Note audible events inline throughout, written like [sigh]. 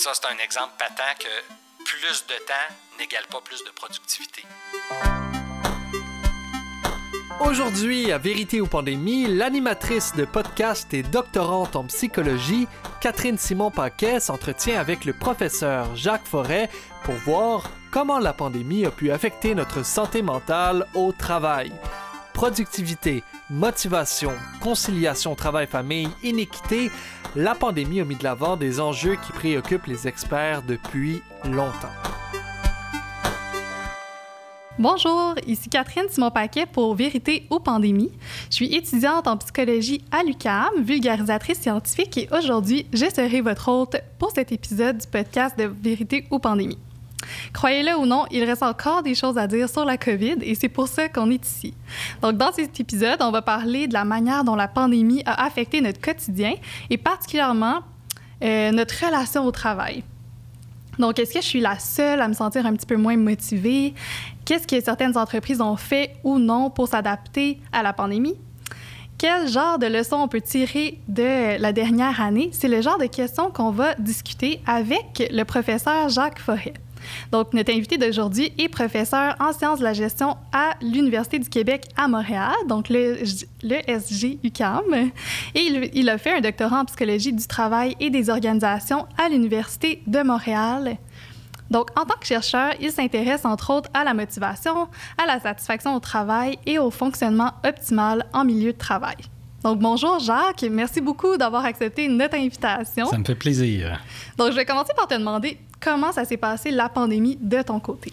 Ça, c'est un exemple patent que plus de temps n'égale pas plus de productivité. Aujourd'hui, à Vérité ou Pandémie, l'animatrice de podcast et doctorante en psychologie, Catherine Simon-Paquet, s'entretient avec le professeur Jacques Forêt pour voir comment la pandémie a pu affecter notre santé mentale au travail. Productivité, motivation, conciliation travail-famille, inéquité, la pandémie a mis de l'avant des enjeux qui préoccupent les experts depuis longtemps. Bonjour, ici Catherine Simon-Paquet pour Vérité ou Pandémie. Je suis étudiante en psychologie à l'UQAM, vulgarisatrice scientifique et aujourd'hui, je serai votre hôte pour cet épisode du podcast de Vérité ou Pandémie. Croyez-le ou non, il reste encore des choses à dire sur la COVID et c'est pour ça qu'on est ici. Donc, dans cet épisode, on va parler de la manière dont la pandémie a affecté notre quotidien et particulièrement euh, notre relation au travail. Donc, est-ce que je suis la seule à me sentir un petit peu moins motivée? Qu'est-ce que certaines entreprises ont fait ou non pour s'adapter à la pandémie? Quel genre de leçons on peut tirer de la dernière année? C'est le genre de questions qu'on va discuter avec le professeur Jacques Forêt. Donc, notre invité d'aujourd'hui est professeur en sciences de la gestion à l'Université du Québec à Montréal, donc SG-UQAM. Et il, a fait un doctorat en psychologie du travail et des organisations à l'Université de Montréal. Donc, en tant que chercheur, il s'intéresse entre autres à la motivation, à la satisfaction au travail et au fonctionnement optimal en milieu de travail. Donc, bonjour Jacques, merci beaucoup d'avoir accepté notre invitation. Ça me fait plaisir. Donc, je vais commencer par te demander comment ça s'est passé la pandémie de ton côté?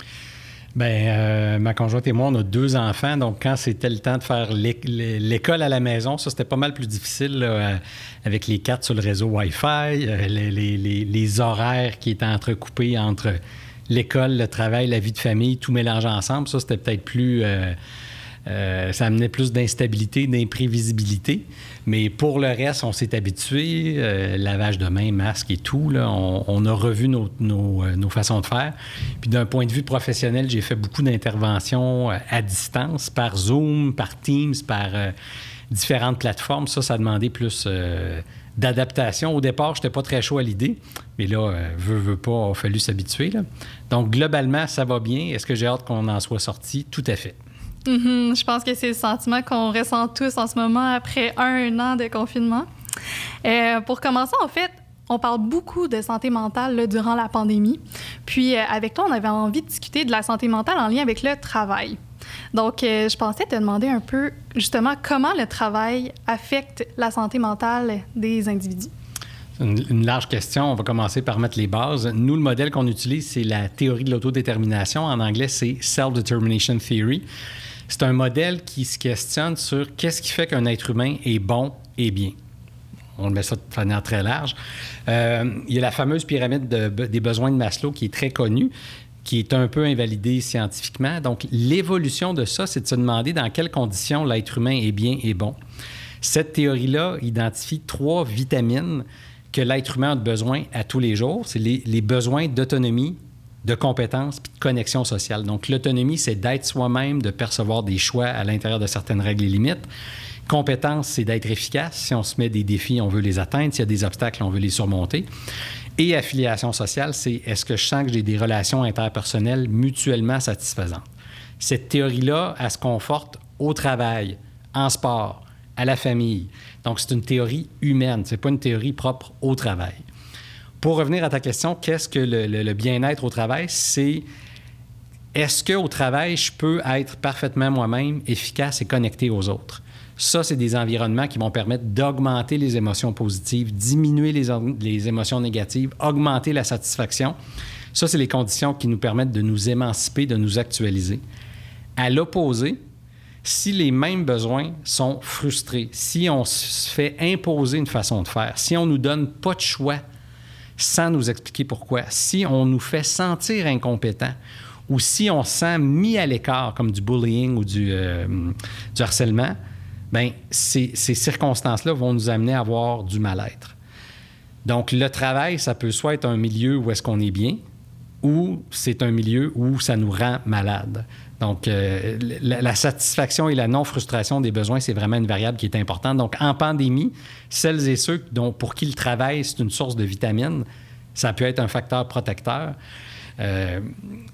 Bien, euh, ma conjointe et moi, on a deux enfants, donc quand c'était le temps de faire l'école à la maison, ça c'était pas mal plus difficile euh, avec les cartes sur le réseau Wi-Fi, euh, les, horaires qui étaient entrecoupés entre l'école, le travail, la vie de famille, tout mélangé ensemble. Ça c'était peut-être plus euh, ça amenait plus d'instabilité, d'imprévisibilité. Mais pour le reste, on s'est habitué. Euh, lavage de main, masque et tout. On, a revu nos, euh, nos, façons de faire. Puis d'un point de vue professionnel, j'ai fait beaucoup d'interventions à distance, par Zoom, par Teams, par différentes plateformes. Ça, ça demandait plus d'adaptation. Au départ, je n'étais pas très chaud à l'idée, mais là, veut, veut pas, il a fallu s'habituer. Donc, globalement, ça va bien. Est-ce que j'ai hâte qu'on en soit sorti? Tout à fait. Mm-hmm. Je pense que c'est le sentiment qu'on ressent tous en ce moment après un an de confinement. Euh, pour commencer, en fait, on parle beaucoup de santé mentale durant la pandémie. Puis, euh, avec toi, on avait envie de discuter de la santé mentale en lien avec le travail. Donc, euh, je pensais te demander un peu, justement, comment le travail affecte la santé mentale des individus. Une, une, large question. On va commencer par mettre les bases. Nous, le modèle qu'on utilise, c'est la théorie de l'autodétermination. En anglais, c'est Self-Determination Theory. C'est un modèle qui se questionne sur qu'est-ce qui fait qu'un être humain est bon et bien. On le met ça de manière très large. Euh, il y a la fameuse pyramide des besoins de Maslow qui est très connue, qui est un peu invalidée scientifiquement. Donc, l'évolution de ça, c'est de se demander dans quelles conditions l'être humain est bien et bon. Cette théorie-là identifie trois vitamines que l'être humain a besoin à tous les jours. C'est les, les besoins d'autonomie, de compétences puis de connexion sociale. Donc, l'autonomie, c'est d'être soi-même, de percevoir des choix à l'intérieur de certaines règles et limites. Compétence, c'est d'être efficace. Si on se met des défis, on veut les atteindre. S'il y a des obstacles, on veut les surmonter. Et affiliation sociale, c'est est-ce que je sens que j'ai des relations interpersonnelles mutuellement satisfaisantes? Cette théorie-là, elle se conforte au travail, en sport, à la famille. Donc, c'est une théorie humaine, ce n'est pas une théorie propre au travail. Pour revenir à ta question, qu'est-ce que le, bien-être au travail? C'est est-ce qu'au travail, je peux être parfaitement moi-même, efficace et connecté aux autres? Ça, c'est des environnements qui vont permettre d'augmenter les émotions positives, diminuer les, les, émotions négatives, augmenter la satisfaction. Ça, c'est les conditions qui nous permettent de nous émanciper, de nous actualiser. À l'opposé, si les mêmes besoins sont frustrés, si on se fait imposer une façon de faire, si on ne nous donne pas de choix sans nous expliquer pourquoi. Si on nous fait sentir incompétents ou si on se sent mis à l'écart comme du bullying ou du, euh, harcèlement, bien, ces, ces circonstances-là vont nous amener à avoir du mal-être. Donc, le travail, ça peut soit être un milieu où est-ce qu'on est bien ou c'est un milieu où ça nous rend malade. Donc, euh, la, satisfaction et la non-frustration des besoins, c'est vraiment une variable qui est importante. Donc, en pandémie, celles et ceux dont, pour qui le travail, c'est une source de vitamines, Ça peut être un facteur protecteur. Euh,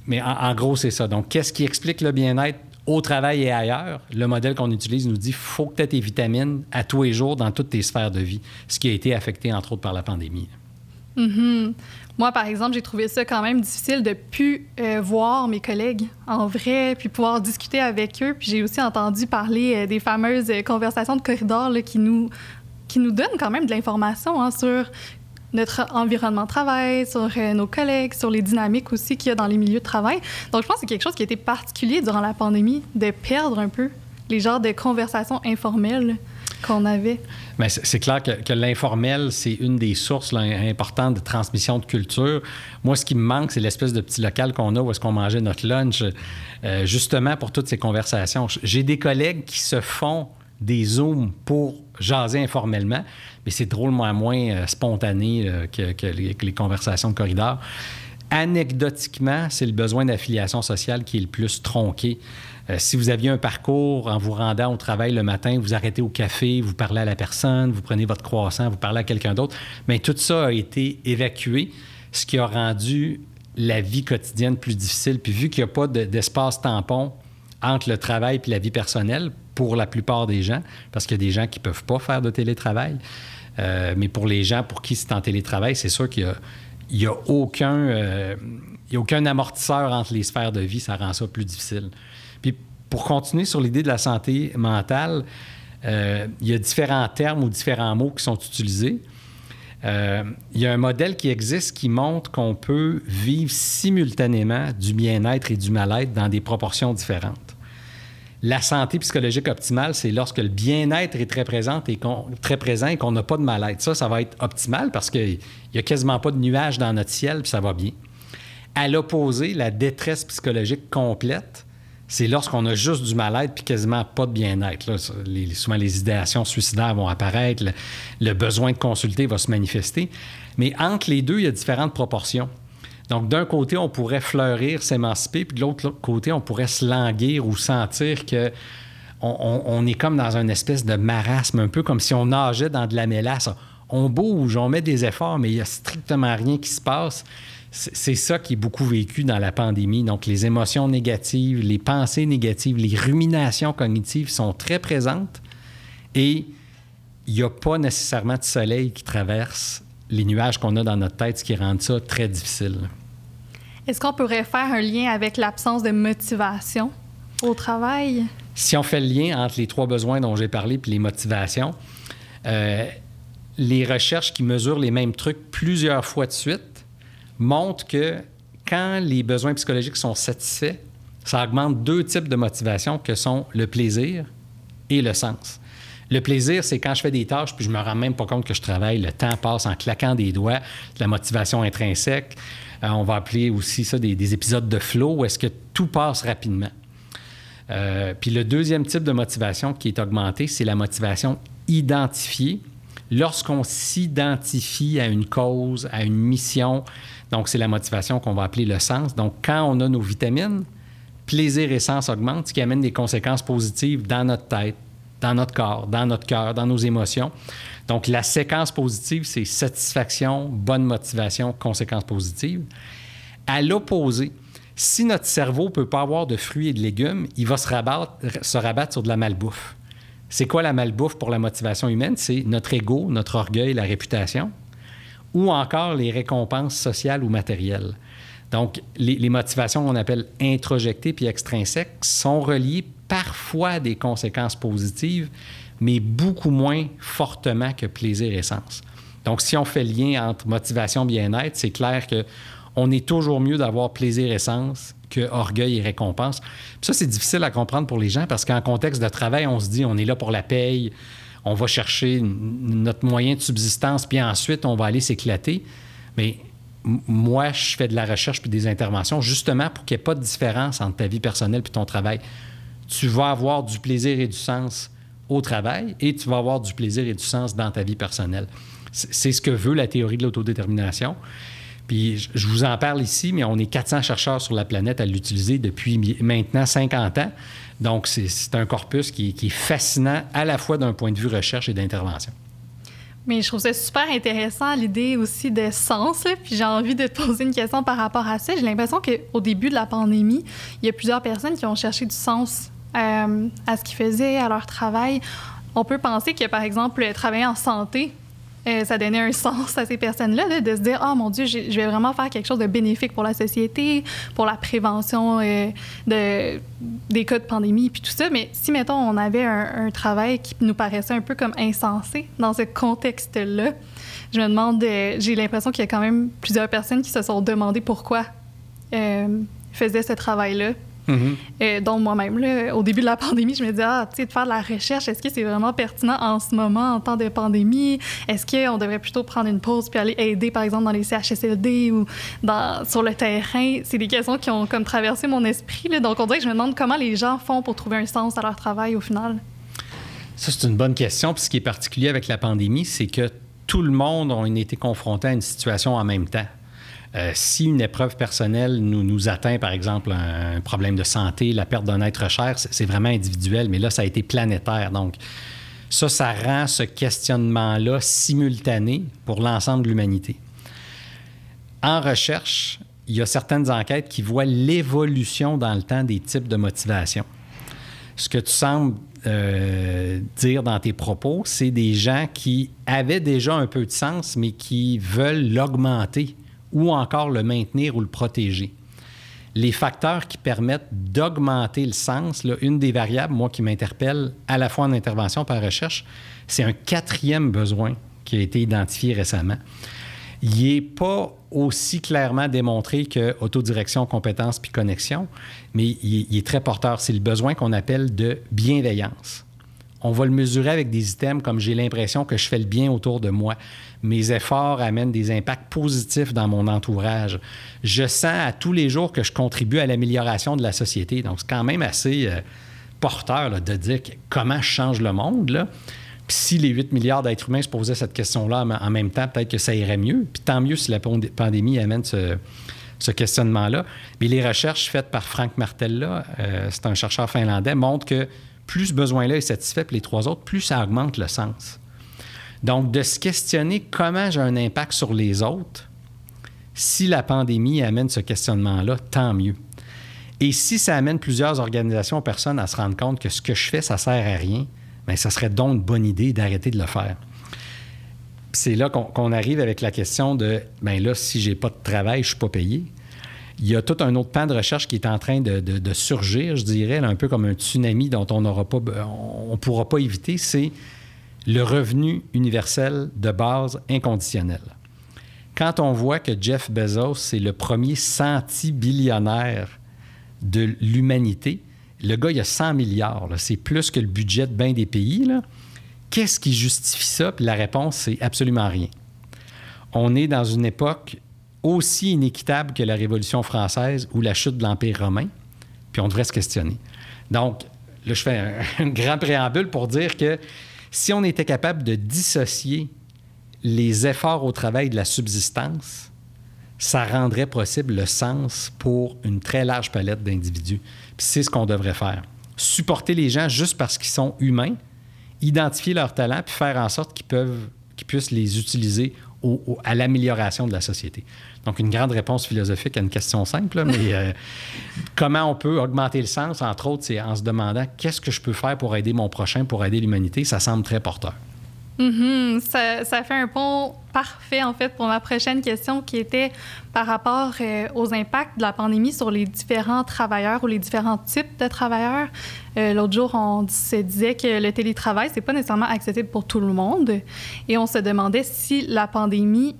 mais en, gros, c'est ça. Donc, qu'est-ce qui explique le bien-être au travail et ailleurs? Le modèle qu'on utilise nous dit faut que tu aies tes vitamines à tous les jours dans toutes tes sphères de vie, ce qui a été affecté, entre autres, par la pandémie. Mm-hmm. Moi, par exemple, j'ai trouvé ça quand même difficile de plus euh, voir mes collègues en vrai, puis pouvoir discuter avec eux. Puis j'ai aussi entendu parler euh, des fameuses conversations de corridor qui nous qui nous donnent quand même de l'information hein, sur notre environnement de travail, sur euh, nos collègues, sur les dynamiques aussi qu'il y a dans les milieux de travail. Donc, je pense que c'est quelque chose qui a été particulier durant la pandémie, de perdre un peu les genres de conversations informelles qu'on avait. Mais c'est clair que, l'informel, c'est une des sources importantes de transmission de culture. Moi, ce qui me manque, c'est l'espèce de petit local qu'on a où est-ce qu'on mangeait notre lunch, euh, justement pour toutes ces conversations. J'ai des collègues qui se font des Zooms pour jaser informellement, mais c'est drôlement moins euh, spontané euh, que, les, conversations de corridor. Anecdotiquement, c'est le besoin d'affiliation sociale qui est le plus tronqué. Euh, si vous aviez un parcours en vous rendant au travail le matin, vous arrêtez au café, vous parlez à la personne, vous prenez votre croissant, vous parlez à quelqu'un d'autre, mais tout ça a été évacué, ce qui a rendu la vie quotidienne plus difficile. Puis vu qu'il n'y a pas d'espace tampon entre le travail et la vie personnelle, pour la plupart des gens, parce qu'il y a des gens qui ne peuvent pas faire de télétravail. Euh, mais pour les gens pour qui c'est en télétravail, c'est sûr qu'il n'y a, aucun, euh, a aucun amortisseur entre les sphères de vie. Ça rend ça plus difficile. Puis pour continuer sur l'idée de la santé mentale, euh, il y a différents termes ou différents mots qui sont utilisés. il y a un modèle qui existe qui montre qu'on peut vivre simultanément du bien-être et du mal-être dans des proportions différentes. La santé psychologique optimale, c'est lorsque le bien-être est très présent et qu'on très présent qu'on n'a pas de mal-être. Ça, ça va être optimal parce qu'il n'y a quasiment pas de nuages dans notre ciel, puis ça va bien. À l'opposé, la détresse psychologique complète, c'est lorsqu'on a juste du mal-être puis quasiment pas de bien-être. souvent, les idéations suicidaires vont apparaître, le, besoin de consulter va se manifester. Mais entre les deux, il y a différentes proportions. Donc, d'un côté, on pourrait fleurir, s'émanciper, puis de l'autre côté, on pourrait se languir ou sentir que on, est comme dans une espèce de marasme, un peu comme si on nageait dans de la mélasse. On bouge, on met des efforts, mais il n'y a strictement rien qui se passe. C'est ça qui est beaucoup vécu dans la pandémie. Donc, les émotions négatives, les pensées négatives, les ruminations cognitives sont très présentes et il n'y a pas nécessairement de soleil qui traverse les nuages qu'on a dans notre tête, ce qui rend ça très difficile. Est-ce qu'on pourrait faire un lien avec l'absence de motivation au travail? Si on fait le lien entre les trois besoins dont j'ai parlé puis les motivations, euh, les recherches qui mesurent les mêmes trucs plusieurs fois de suite montrent que quand les besoins psychologiques sont satisfaits, ça augmente deux types de motivation que sont le plaisir et le sens. Le plaisir, c'est quand je fais des tâches puis je me rends même pas compte que je travaille. Le temps passe en claquant des doigts, la motivation intrinsèque. Euh, on va appeler aussi ça des, épisodes de flow où est-ce que tout passe rapidement. Euh, puis le deuxième type de motivation qui est augmenté, c'est la motivation identifiée. Lorsqu'on s'identifie à une cause, à une mission, donc c'est la motivation qu'on va appeler le sens. Donc quand on a nos vitamines, plaisir et sens augmentent, ce qui amène des conséquences positives dans notre tête, dans notre corps, dans notre cœur, dans nos émotions. Donc, la séquence positive, c'est satisfaction, bonne motivation, conséquences positives. À l'opposé, si notre cerveau ne peut pas avoir de fruits et de légumes, il va se rabattre, se rabattre sur de la malbouffe. C'est quoi la malbouffe pour la motivation humaine? C'est notre ego, notre orgueil, la réputation, ou encore les récompenses sociales ou matérielles. Donc, les, motivations qu'on appelle introjectées puis extrinsèques sont reliées parfois à des conséquences positives, mais beaucoup moins fortement que plaisir et sens. Donc, si on fait lien entre motivation bien-être, c'est clair que on est toujours mieux d'avoir plaisir et sens que orgueil et récompense. ça, c'est difficile à comprendre pour les gens parce qu'en contexte de travail, on se dit on est là pour la paye, on va chercher notre moyen de subsistance, puis ensuite on va aller s'éclater. Mais moi, je fais de la recherche puis des interventions justement pour qu'il n'y ait pas de différence entre ta vie personnelle et ton travail. Tu vas avoir du plaisir et du sens au travail et tu vas avoir du plaisir et du sens dans ta vie personnelle. C'est ce que veut la théorie de l'autodétermination. Puis je vous en parle ici, mais on est 400 chercheurs sur la planète à l'utiliser depuis maintenant 50 ans. Donc, c'est un corpus qui, est fascinant à la fois d'un point de vue recherche et d'intervention. Mais je trouve ça super intéressant, l'idée aussi de sens. Puis j'ai envie de te poser une question par rapport à ça. J'ai l'impression qu'au début de la pandémie, il y a plusieurs personnes qui ont cherché du sens euh, à ce qu'ils faisaient, à leur travail. On peut penser que, par exemple, travailler en santé, euh, ça donnait un [laughs] sens à ces personnes-là, de se dire Ah, oh, mon Dieu, je vais vraiment faire quelque chose de bénéfique pour la société, pour la prévention euh, de, des cas de pandémie, puis tout ça. Mais si, mettons, on avait un, travail qui nous paraissait un peu comme insensé dans ce contexte-là, je me demande, euh, j'ai l'impression qu'il y a quand même plusieurs personnes qui se sont demandé pourquoi faisaient ce travail-là, Mm-hmm. donc, moi-même, au début de la pandémie, je me disais, ah, tu sais, de faire de la recherche, est-ce que c'est vraiment pertinent en ce moment, en temps de pandémie? Est-ce qu'on devrait plutôt prendre une pause puis aller aider, par exemple, dans les CHSLD ou dans, sur le terrain? C'est des questions qui ont comme traversé mon esprit. Donc, on dirait que je me demande comment les gens font pour trouver un sens à leur travail au final. Ça, c'est une bonne question. Puis ce qui est particulier avec la pandémie, c'est que tout le monde a été confronté à une situation en même temps. Euh, si une épreuve personnelle nous, atteint, par exemple, un, problème de santé, la perte d'un être cher, c'est vraiment individuel, mais là, ça a été planétaire. Donc, ça, ça rend ce questionnement-là simultané pour l'ensemble de l'humanité. En recherche, il y a certaines enquêtes qui voient l'évolution dans le temps des types de motivation. Ce que tu sembles euh, dire dans tes propos, c'est des gens qui avaient déjà un peu de sens, mais qui veulent l'augmenter ou encore le maintenir ou le protéger. Les facteurs qui permettent d'augmenter le sens, là, une des variables, moi, qui m'interpelle à la fois en intervention par recherche, c'est un quatrième besoin qui a été identifié récemment. Il n'est pas aussi clairement démontré que autodirection, compétence puis connexion, mais il, il est très porteur. C'est le besoin qu'on appelle de bienveillance. On va le mesurer avec des items comme j'ai l'impression que je fais le bien autour de moi mes efforts amènent des impacts positifs dans mon entourage. Je sens à tous les jours que je contribue à l'amélioration de la société. Donc, c'est quand même assez euh, porteur de dire comment je change le monde. Puis si les 8 milliards d'êtres humains se posaient cette question-là en même temps, peut-être que ça irait mieux. Puis tant mieux si la pandémie amène ce, questionnement-là. Mais les recherches faites par Frank Martella, euh, c'est un chercheur finlandais, montrent que plus ce besoin-là est satisfait, puis les trois autres, plus ça augmente le sens. Donc, de se questionner comment j'ai un impact sur les autres, si la pandémie amène ce questionnement-là, tant mieux. Et si ça amène plusieurs organisations personnes à se rendre compte que ce que je fais, ça sert à rien, bien, ça serait donc une bonne idée d'arrêter de le faire. C'est là qu'on arrive avec la question de, bien là, si j'ai pas de travail, je suis pas payé. Il y a tout un autre pan de recherche qui est en train de, surgir, je dirais, un peu comme un tsunami dont on on pourra pas éviter. C'est le revenu universel de base inconditionnel. Quand on voit que Jeff Bezos, c'est le premier centi-billionnaire de l'humanité, le gars, il a 100 milliards, c'est plus que le budget de bien des pays. Qu'est-ce qui justifie ça? Puis la réponse, c'est absolument rien. On est dans une époque aussi inéquitable que la Révolution française ou la chute de l'Empire romain, puis on devrait se questionner. Donc, là, je fais un, [laughs] un grand préambule pour dire que si on était capable de dissocier les efforts au travail de la subsistance, ça rendrait possible le sens pour une très large palette d'individus. C'est ce qu'on devrait faire. Supporter les gens juste parce qu'ils sont humains, identifier leurs talents, puis faire en sorte qu'ils puissent les utiliser à l'amélioration de la société. Donc, une grande réponse philosophique à une question simple, mais euh, [laughs] comment on peut augmenter le sens, entre autres, c'est en se demandant qu'est-ce que je peux faire pour aider mon prochain, pour aider l'humanité, ça semble très porteur. Mm-hmm. ça, fait un pont parfait, en fait, pour ma prochaine question qui était par rapport euh, aux impacts de la pandémie sur les différents travailleurs ou les différents types de travailleurs. Euh, l'autre jour, on se disait que le télétravail, c'est pas nécessairement accessible pour tout le monde. Et on se demandait si la pandémie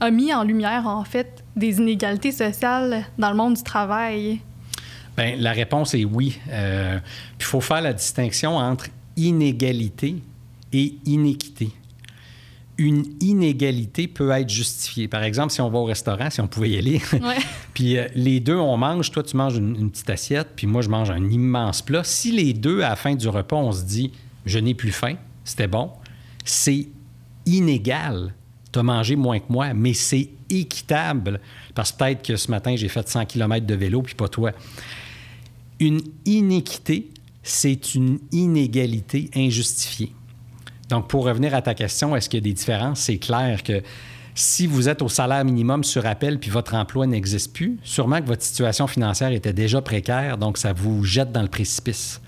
a mis en lumière, en fait, des inégalités sociales dans le monde du travail? Bien, la réponse est oui. Euh, il faut faire la distinction entre inégalité et inéquité. Une inégalité peut être justifiée. Par exemple, si on va au restaurant, si on pouvait y aller, [laughs] puis euh, les deux, on mange, toi tu manges une, petite assiette, puis moi je mange un immense plat. Si les deux, à la fin du repas, on se dit, je n'ai plus faim, c'était bon, c'est inégal. Tu as mangé moins que moi, mais c'est équitable. Parce que peut-être que ce matin, j'ai fait 100 km de vélo, puis pas toi. Une inéquité, c'est une inégalité injustifiée. Donc, pour revenir à ta question, est-ce qu'il y a des différences? C'est clair que si vous êtes au salaire minimum sur appel puis votre emploi n'existe plus, sûrement que votre situation financière était déjà précaire, donc ça vous jette dans le précipice.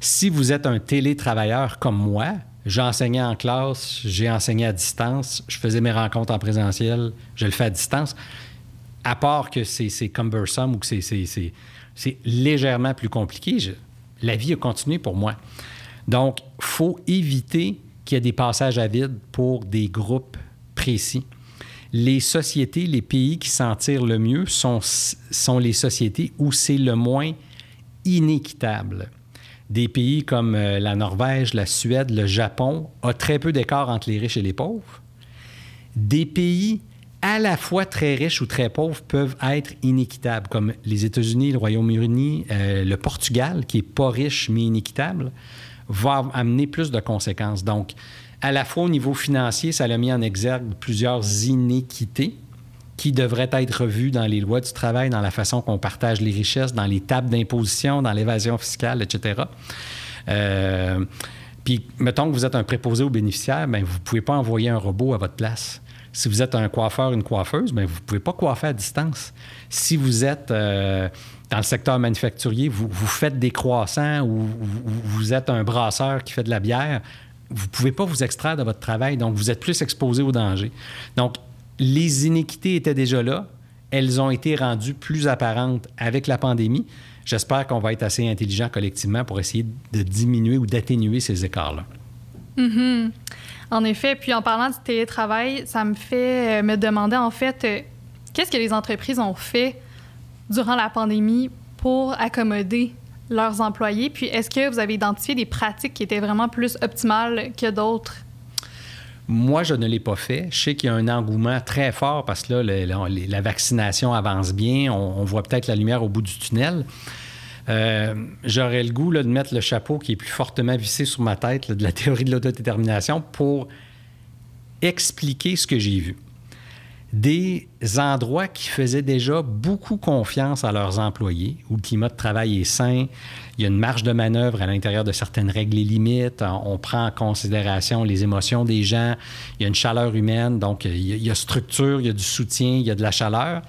Si vous êtes un télétravailleur comme moi, j'ai enseigné en classe, j'ai enseigné à distance, je faisais mes rencontres en présentiel, je le fais à distance, à part que c'est cumbersome ou que c'est légèrement plus compliqué, la vie a continué pour moi. Donc, faut éviter qu'il y ait des passages à vide pour des groupes précis. Les sociétés, les pays qui s'en tirent le mieux sont, sont les sociétés où c'est le moins inéquitable. Des pays comme euh, la Norvège, la Suède, le Japon ont très peu d'écart entre les riches et les pauvres. Des pays à la fois très riches ou très pauvres peuvent être inéquitables, comme les États-Unis, le Royaume-Uni, euh, le Portugal, qui est pas riche mais inéquitable, va amener plus de conséquences. Donc, à la fois au niveau financier, ça a mis en exergue plusieurs inéquités qui devraient être revues dans les lois du travail, dans la façon qu'on partage les richesses, dans les tables d'imposition, dans l'évasion fiscale, etc. Euh, puis, mettons que vous êtes un préposé aux bénéficiaires, bien, vous ne pouvez pas envoyer un robot à votre place. Si vous êtes un coiffeur, une coiffeuse, bien, vous ne pouvez pas coiffer à distance. Si vous êtes euh, dans le secteur manufacturier, vous, vous, faites des croissants ou vous êtes un brasseur qui fait de la bière, vous ne pouvez pas vous extraire de votre travail, donc vous êtes plus exposé au danger. Donc, les inéquités étaient déjà là. Elles ont été rendues plus apparentes avec la pandémie. J'espère qu'on va être assez intelligent collectivement pour essayer de diminuer ou d'atténuer ces écarts-là. Mm-hmm. En effet, puis en parlant du télétravail, ça me fait euh, me demander en fait, euh, qu'est-ce que les entreprises ont fait durant la pandémie pour accommoder leurs employés? Puis est-ce que vous avez identifié des pratiques qui étaient vraiment plus optimales que d'autres? Moi, je ne l'ai pas fait. Je sais qu'il y a un engouement très fort parce que là, la vaccination avance bien. On, voit peut-être la lumière au bout du tunnel. Euh, j'aurais le goût de mettre le chapeau qui est plus fortement vissé sur ma tête de la [laughs] théorie de l'autodétermination pour expliquer ce que j'ai vu des endroits qui faisaient déjà beaucoup confiance à leurs employés, où le climat de travail est sain, il y a une marge de manœuvre à l'intérieur de certaines règles et limites, on prend en considération les émotions des gens, il y a une chaleur humaine, donc il y a structure, il y a du soutien, il y a de la chaleur.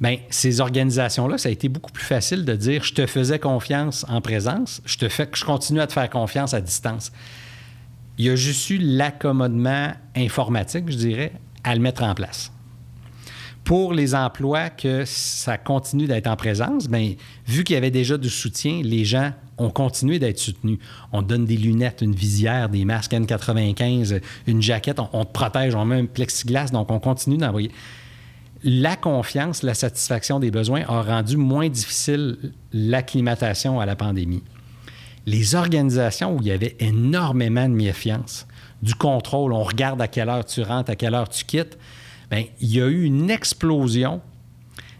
Bien, ces organisations-là, ça a été beaucoup plus facile de dire je te faisais confiance en présence, je te fais, je continue à te faire confiance à distance. Il y a juste eu l'accommodement informatique, je dirais, à le mettre en place. Pour les emplois que ça continue d'être en présence, bien, vu qu'il y avait déjà du soutien, les gens ont continué d'être soutenus. On donne des lunettes, une visière, des masques N95, une jaquette, on, te protège, on met un plexiglas, donc on continue d'envoyer. La confiance, la satisfaction des besoins a rendu moins difficile l'acclimatation à la pandémie. Les organisations où il y avait énormément de méfiance, du contrôle, on regarde à quelle heure tu rentres, à quelle heure tu quittes, bien, il y a eu une explosion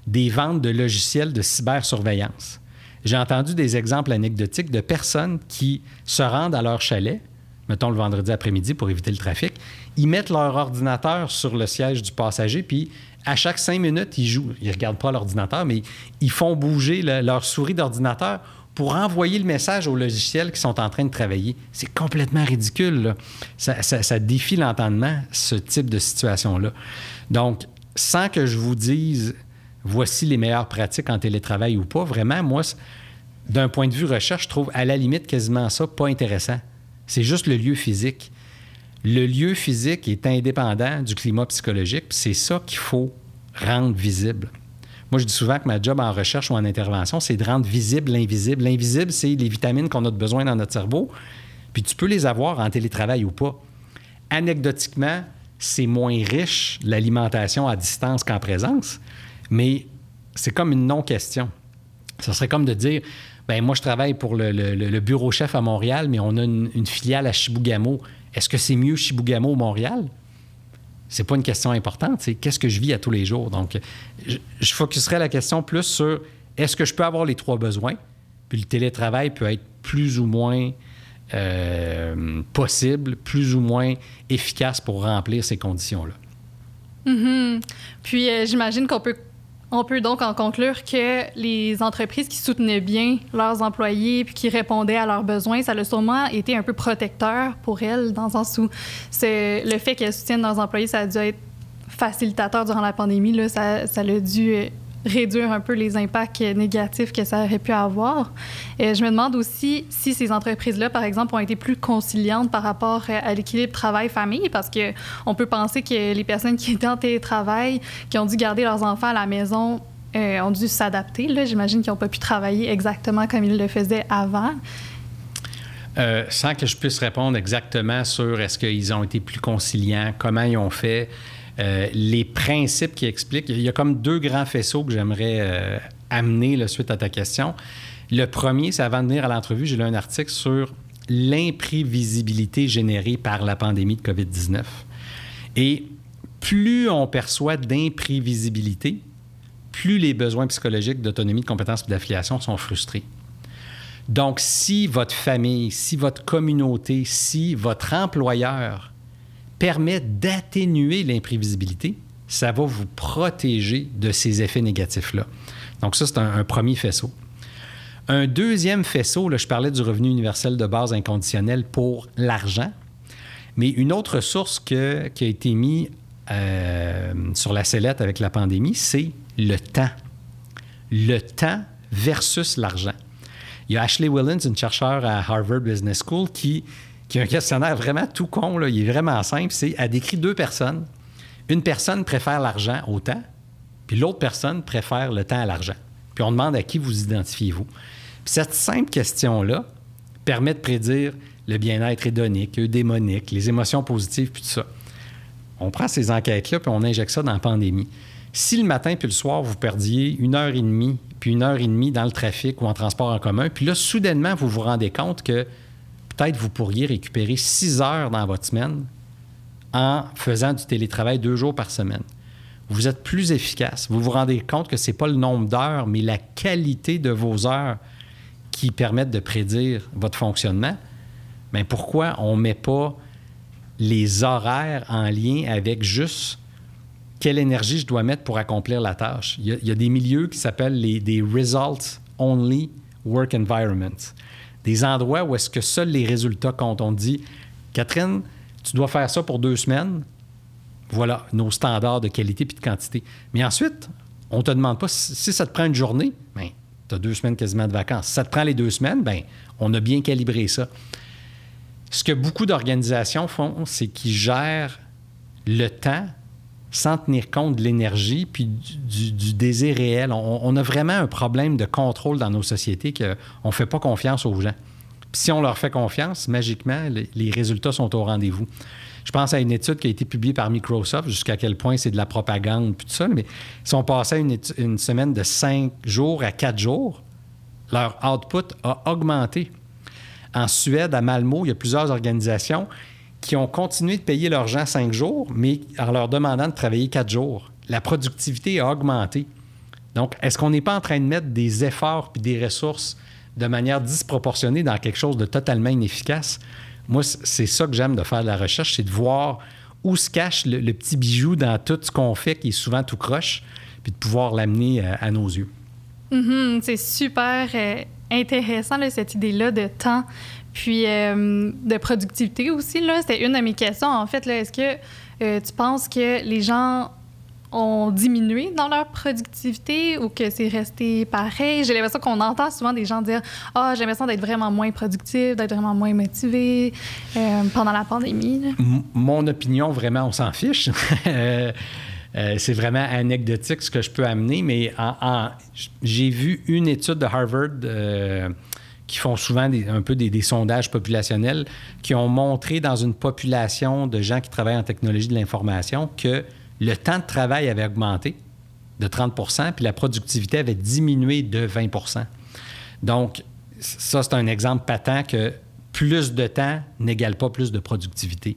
des ventes de logiciels de cybersurveillance. J'ai entendu des exemples anecdotiques de personnes qui se rendent à leur chalet, mettons le vendredi après-midi pour éviter le trafic, ils mettent leur ordinateur sur le siège du passager, puis à chaque cinq minutes, ils jouent. Ils ne regardent pas l'ordinateur, mais ils font bouger leur souris d'ordinateur pour envoyer le message aux logiciels qui sont en train de travailler. C'est complètement ridicule. Ça, défie l'entendement, ce type de situation-là. Donc, sans que je vous dise voici les meilleures pratiques en télétravail ou pas, vraiment, moi, d'un point de vue recherche, je trouve à la limite quasiment ça pas intéressant. C'est juste le lieu physique. Le lieu physique est indépendant du climat psychologique, c'est ça qu'il faut rendre visible. Moi, je dis souvent que ma job en recherche ou en intervention, c'est de rendre visible l'invisible. L'invisible, c'est les vitamines qu'on a besoin dans notre cerveau, puis tu peux les avoir en télétravail ou pas. Anecdotiquement, c'est moins riche l'alimentation à distance qu'en présence, mais c'est comme une non-question. Ce serait comme de dire, ben moi, je travaille pour le, bureau chef à Montréal, mais on a une, filiale à Chibougamau. Est-ce que c'est mieux Chibougamau ou Montréal? C'est pas une question importante, c'est qu'est-ce que je vis à tous les jours. Donc, je, je focuserai la question plus sur est-ce que je peux avoir les trois besoins, puis le télétravail peut être plus ou moins euh, possible, plus ou moins efficace pour remplir ces conditions-là. Mm-hmm. Puis, euh, j'imagine qu'on peut On peut donc en conclure que les entreprises qui soutenaient bien leurs employés puis qui répondaient à leurs besoins, ça a sûrement été un peu protecteur pour elles, dans le sens où le fait qu'elles soutiennent leurs employés, ça a dû être facilitateur durant la pandémie. Ça, ça dû réduire un peu les impacts négatifs que ça aurait pu avoir. Et je me demande aussi si ces entreprises-là, par exemple, ont été plus conciliantes par rapport à l'équilibre travail-famille, parce que on peut penser que les personnes qui étaient en télétravail, qui ont dû garder leurs enfants à la maison, euh, ont dû s'adapter. J'imagine qu'ils n'ont pas pu travailler exactement comme ils le faisaient avant. Euh, sans que je puisse répondre exactement sur est-ce qu'ils ont été plus conciliants, comment ils ont fait, euh, les principes qui expliquent. Il y a comme deux grands faisceaux que j'aimerais euh, amener suite à ta question. Le premier, c'est avant de venir à l'entrevue, j'ai lu un article sur l'imprévisibilité générée par la pandémie de COVID-19. Et plus on perçoit d'imprévisibilité, plus les besoins psychologiques d'autonomie, de compétence et d'affiliation sont frustrés. Donc, si votre famille, si votre communauté, si votre employeur permet d'atténuer l'imprévisibilité, ça va vous protéger de ces effets négatifs-là. Donc ça, c'est un, premier faisceau. Un deuxième faisceau, là, je parlais du revenu universel de base inconditionnel pour l'argent, mais une autre source qui a été mise euh, sur la sellette avec la pandémie, c'est le temps. Le temps versus l'argent. Il y a Ashley Willens, une chercheure à Harvard Business School, qui qui un questionnaire vraiment tout con, là, il est vraiment simple. C'est, elle décrit deux personnes. Une personne préfère l'argent au temps, puis l'autre personne préfère le temps à l'argent. Puis on demande à qui vous identifiez-vous. Puis cette simple question-là permet de prédire le bien-être hédonique, eudémonique, les émotions positives, puis tout ça. On prend ces enquêtes-là, puis on injecte ça dans la pandémie. Si le matin puis le soir, vous perdiez une heure et demie, puis une heure et demie dans le trafic ou en transport en commun, puis là, soudainement, vous vous rendez compte que peut-être vous pourriez récupérer six heures dans votre semaine en faisant du télétravail deux jours par semaine. Vous êtes plus efficace. Vous vous rendez compte que ce n'est pas le nombre d'heures, mais la qualité de vos heures qui permettent de prédire votre fonctionnement. Mais pourquoi on ne met pas les horaires en lien avec juste quelle énergie je dois mettre pour accomplir la tâche? Il y a, des milieux qui s'appellent des Results Only Work Environments des endroits où est-ce que seuls les résultats comptent. On dit, Catherine, tu dois faire ça pour deux semaines. Voilà nos standards de qualité puis de quantité. Mais ensuite, on ne te demande pas si ça te prend une journée, bien, tu as deux semaines quasiment de vacances. Si ça te prend les deux semaines, bien, on a bien calibré ça. Ce que beaucoup d'organisations font, c'est qu'ils gèrent le temps sans tenir compte de l'énergie puis du, désir réel. On, a vraiment un problème de contrôle dans nos sociétés qu'on ne fait pas confiance aux gens. Si on leur fait confiance, magiquement, les, résultats sont au rendez-vous. Je pense à une étude qui a été publiée par Microsoft, jusqu'à quel point c'est de la propagande, puis tout ça, mais si on passait une, semaine de cinq jours à quatre jours, leur output a augmenté. En Suède, à Malmo, il y a plusieurs organisations qui ont continué de payer leurs gens cinq jours, mais en leur demandant de travailler quatre jours. La productivité a augmenté. Donc, est-ce qu'on n'est pas en train de mettre des efforts et des ressources de manière disproportionnée dans quelque chose de totalement inefficace? Moi, c'est ça que j'aime de faire de la recherche, c'est de voir où se cache le, petit bijou dans tout ce qu'on fait qui est souvent tout croche, puis de pouvoir l'amener euh, à, nos yeux. Mm-hmm. c'est super euh, intéressant, cette idée-là de temps puis euh, de productivité aussi, là, c'était une de mes questions. En fait, là, est-ce que euh, tu penses que les gens ont diminué dans leur productivité ou que c'est resté pareil? J'ai l'impression qu'on entend souvent des gens dire Ah, oh, j'ai l'impression d'être vraiment moins productif, d'être vraiment moins motivé euh, pendant la pandémie. Mon opinion, vraiment, on s'en fiche. [laughs] c'est vraiment anecdotique ce que je peux amener, mais j'ai vu une étude de Harvard qui font souvent un peu des, sondages populationnels, qui ont montré dans une population de gens qui travaillent en technologie de l'information que le temps de travail avait augmenté de 30% puis la productivité avait diminué de 20% Donc, ça, c'est un exemple patent que plus de temps n'égale pas plus de productivité.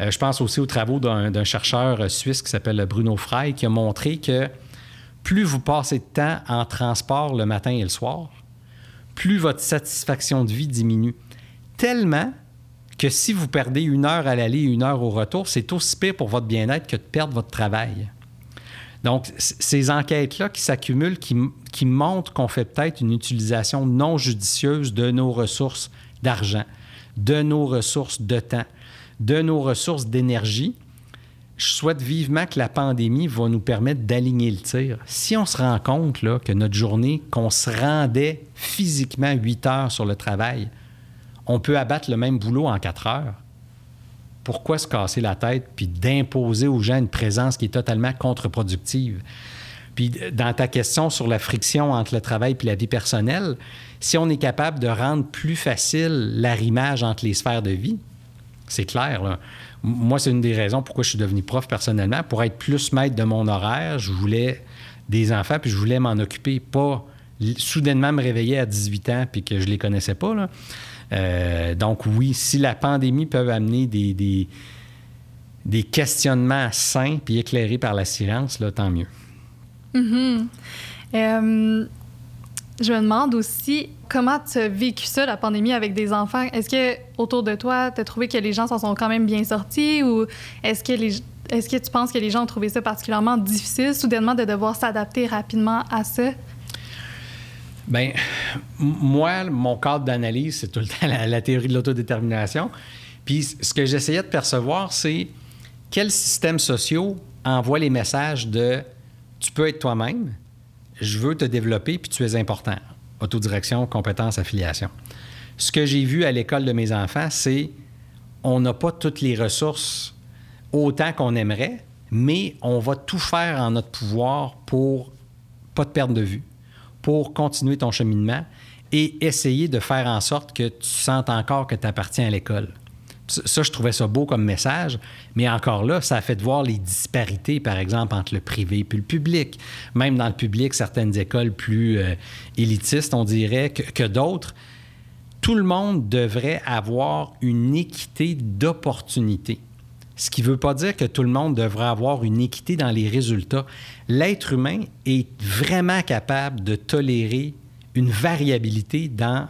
Euh, je pense aussi aux travaux d'un chercheur suisse qui s'appelle Bruno Frey, qui a montré que plus vous passez de temps en transport le matin et le soir, plus votre satisfaction de vie diminue. Tellement que si vous perdez une heure à l'aller et une heure au retour, c'est aussi pire pour votre bien-être que de perdre votre travail. Donc, ces enquêtes-là qui s'accumulent, qui, qui montrent qu'on fait peut-être une utilisation non judicieuse de nos ressources d'argent, de nos ressources de temps, de nos ressources d'énergie, je souhaite vivement que la pandémie va nous permettre d'aligner le tir. Si on se rend compte que notre journée, qu'on se rendait physiquement 8 heures sur le travail, on peut abattre le même boulot en 4 heures. Pourquoi se casser la tête puis d'imposer aux gens une présence qui est totalement contre-productive? Puis dans ta question sur la friction entre le travail et la vie personnelle, si on est capable de rendre plus facile l'arrimage entre les sphères de vie, c'est clair. Là. Moi, c'est une des raisons pourquoi je suis devenu prof personnellement. Pour être plus maître de mon horaire, je voulais des enfants, puis je voulais m'en occuper, pas soudainement me réveiller à 18 ans puis que je les connaissais pas. Là. Euh, donc oui, si la pandémie peut amener des, des, questionnements sains puis éclairés par la science, là, tant mieux. Mm-hmm. Euh, je me demande aussi comment tu as vécu ça, la pandémie, avec des enfants. Est-ce que autour de toi, tu as trouvé que les gens s'en sont quand même bien sortis ou est-ce que que tu penses que les gens ont trouvé ça particulièrement difficile, soudainement, de devoir s'adapter rapidement à ça? Bien, moi, mon cadre d'analyse, c'est tout le temps la, théorie de l'autodétermination. Puis ce que j'essayais de percevoir, c'est quels systèmes sociaux envoient les messages de tu peux être toi-même, je veux te développer, puis tu es important. Autodirection, compétence, affiliation. Ce que j'ai vu à l'école de mes enfants, c'est on n'a pas toutes les ressources autant qu'on aimerait, mais on va tout faire en notre pouvoir pour pas te perdre de vue, pour continuer ton cheminement et essayer de faire en sorte que tu sentes encore que tu appartiens à l'école. Ça, je trouvais ça beau comme message, mais encore là, ça a fait voir les disparités, par exemple, entre le privé et le public. Même dans le public, certaines écoles plus euh, élitistes, on dirait, que, que d'autres. Tout le monde devrait avoir une équité d'opportunités. Ce qui ne veut pas dire que tout le monde devrait avoir une équité dans les résultats. L'être humain est vraiment capable de tolérer une variabilité dans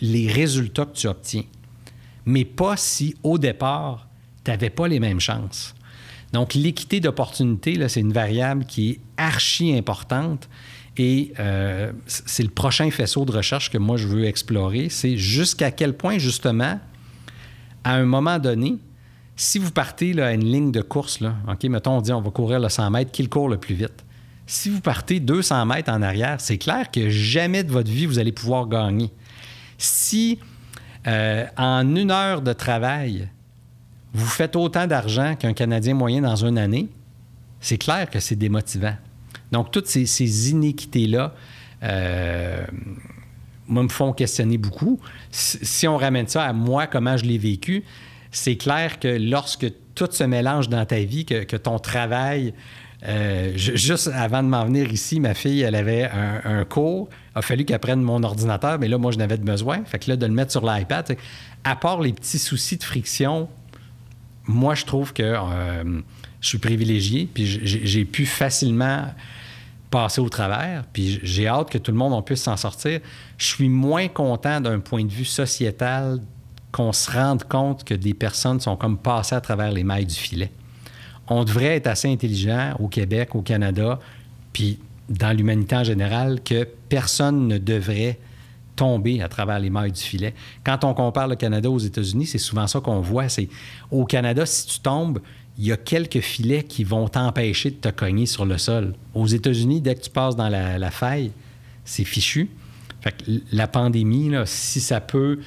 les résultats que tu obtiens mais pas si au départ, tu n'avais pas les mêmes chances. Donc, l'équité d'opportunité, c'est une variable qui est archi importante. Et euh, c'est le prochain faisceau de recherche que moi, je veux explorer. C'est jusqu'à quel point, justement, à un moment donné, si vous partez là, à une ligne de course, là, OK, mettons, on dit on va courir le 100 mètres, qui le court le plus vite? Si vous partez 200 mètres en arrière, c'est clair que jamais de votre vie, vous allez pouvoir gagner. Si euh, en une heure de travail, vous faites autant d'argent qu'un Canadien moyen dans une année, c'est clair que c'est démotivant. Donc, toutes ces, inéquités-là, euh, me font questionner beaucoup. Si on ramène ça à moi, comment je l'ai vécu, c'est clair que lorsque tout se mélange dans ta vie, que ton travail, euh, juste avant de m'en venir ici, ma fille, elle avait un, cours. Il a fallu qu'elle prenne mon ordinateur, mais là, moi, je n'avais de besoin. Fait que là, de le mettre sur l'iPad, à part les petits soucis de friction, moi, je trouve que euh, je suis privilégié, puis j'ai pu facilement passer au travers, puis j'ai hâte que tout le monde puisse s'en sortir. Je suis moins content d'un point de vue sociétal qu'on se rende compte que des personnes sont comme passées à travers les mailles du filet on devrait être assez intelligent au Québec, au Canada, puis dans l'humanité en général, que personne ne devrait tomber à travers les mailles du filet. Quand on compare le Canada aux États-Unis, c'est souvent ça qu'on voit. C'est au Canada, si tu tombes, il y a quelques filets qui vont t'empêcher de te cogner sur le sol. Aux États-Unis, dès que tu passes dans la, faille, c'est fichu. La pandémie, si ça peut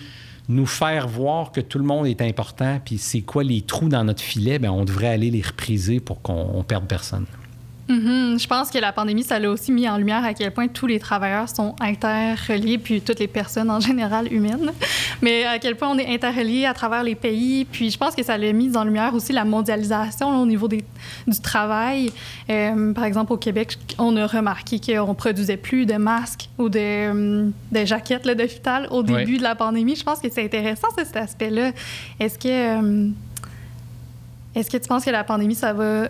nous faire voir que tout le monde est important, puis c'est quoi les trous dans notre filet, bien, on devrait aller les repriser pour qu'on perde personne. Mm-hmm. Je pense que la pandémie, ça l'a aussi mis en lumière à quel point tous les travailleurs sont interreliés, puis toutes les personnes en général humaines, mais à quel point on est interreliés à travers les pays. Puis je pense que ça l'a mis en lumière aussi la mondialisation au niveau des, du travail. Euh, par exemple, au Québec, on a remarqué qu'on produisait plus de masques ou de, euh, de jaquettes d'hôpital au début de la pandémie. Je pense que c'est intéressant, cet aspect-là. Est-ce que... Euh, est-ce que tu penses que la pandémie, ça va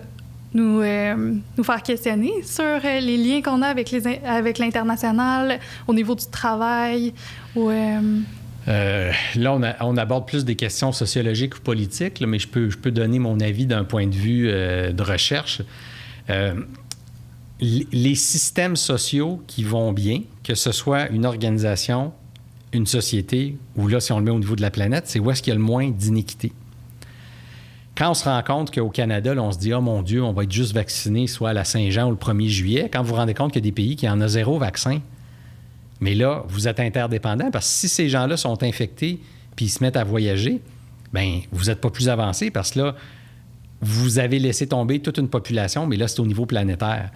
nous, euh, nous faire questionner sur euh, les liens qu'on a avec, les, avec l'international au niveau du travail. Ou, euh, là, on, aborde plus des questions sociologiques ou politiques, mais je peux, je peux donner mon avis d'un point de vue de recherche. les systèmes sociaux qui vont bien, que ce soit une organisation, une société, ou là, si on le met au niveau de la planète, c'est où est-ce qu'il y a le moins d'inéquité. Quand on se rend compte qu'au Canada, on se dit, oh mon Dieu, on va être juste vacciné, soit à la Saint-Jean ou le 1er juillet, quand vous vous rendez compte qu'il y a des pays qui en ont zéro vaccin, mais là, vous êtes interdépendant parce que si ces gens-là sont infectés puis ils se mettent à voyager, bien, vous n'êtes pas plus avancé parce que là, vous avez laissé tomber toute une population, mais là, c'est au niveau planétaire.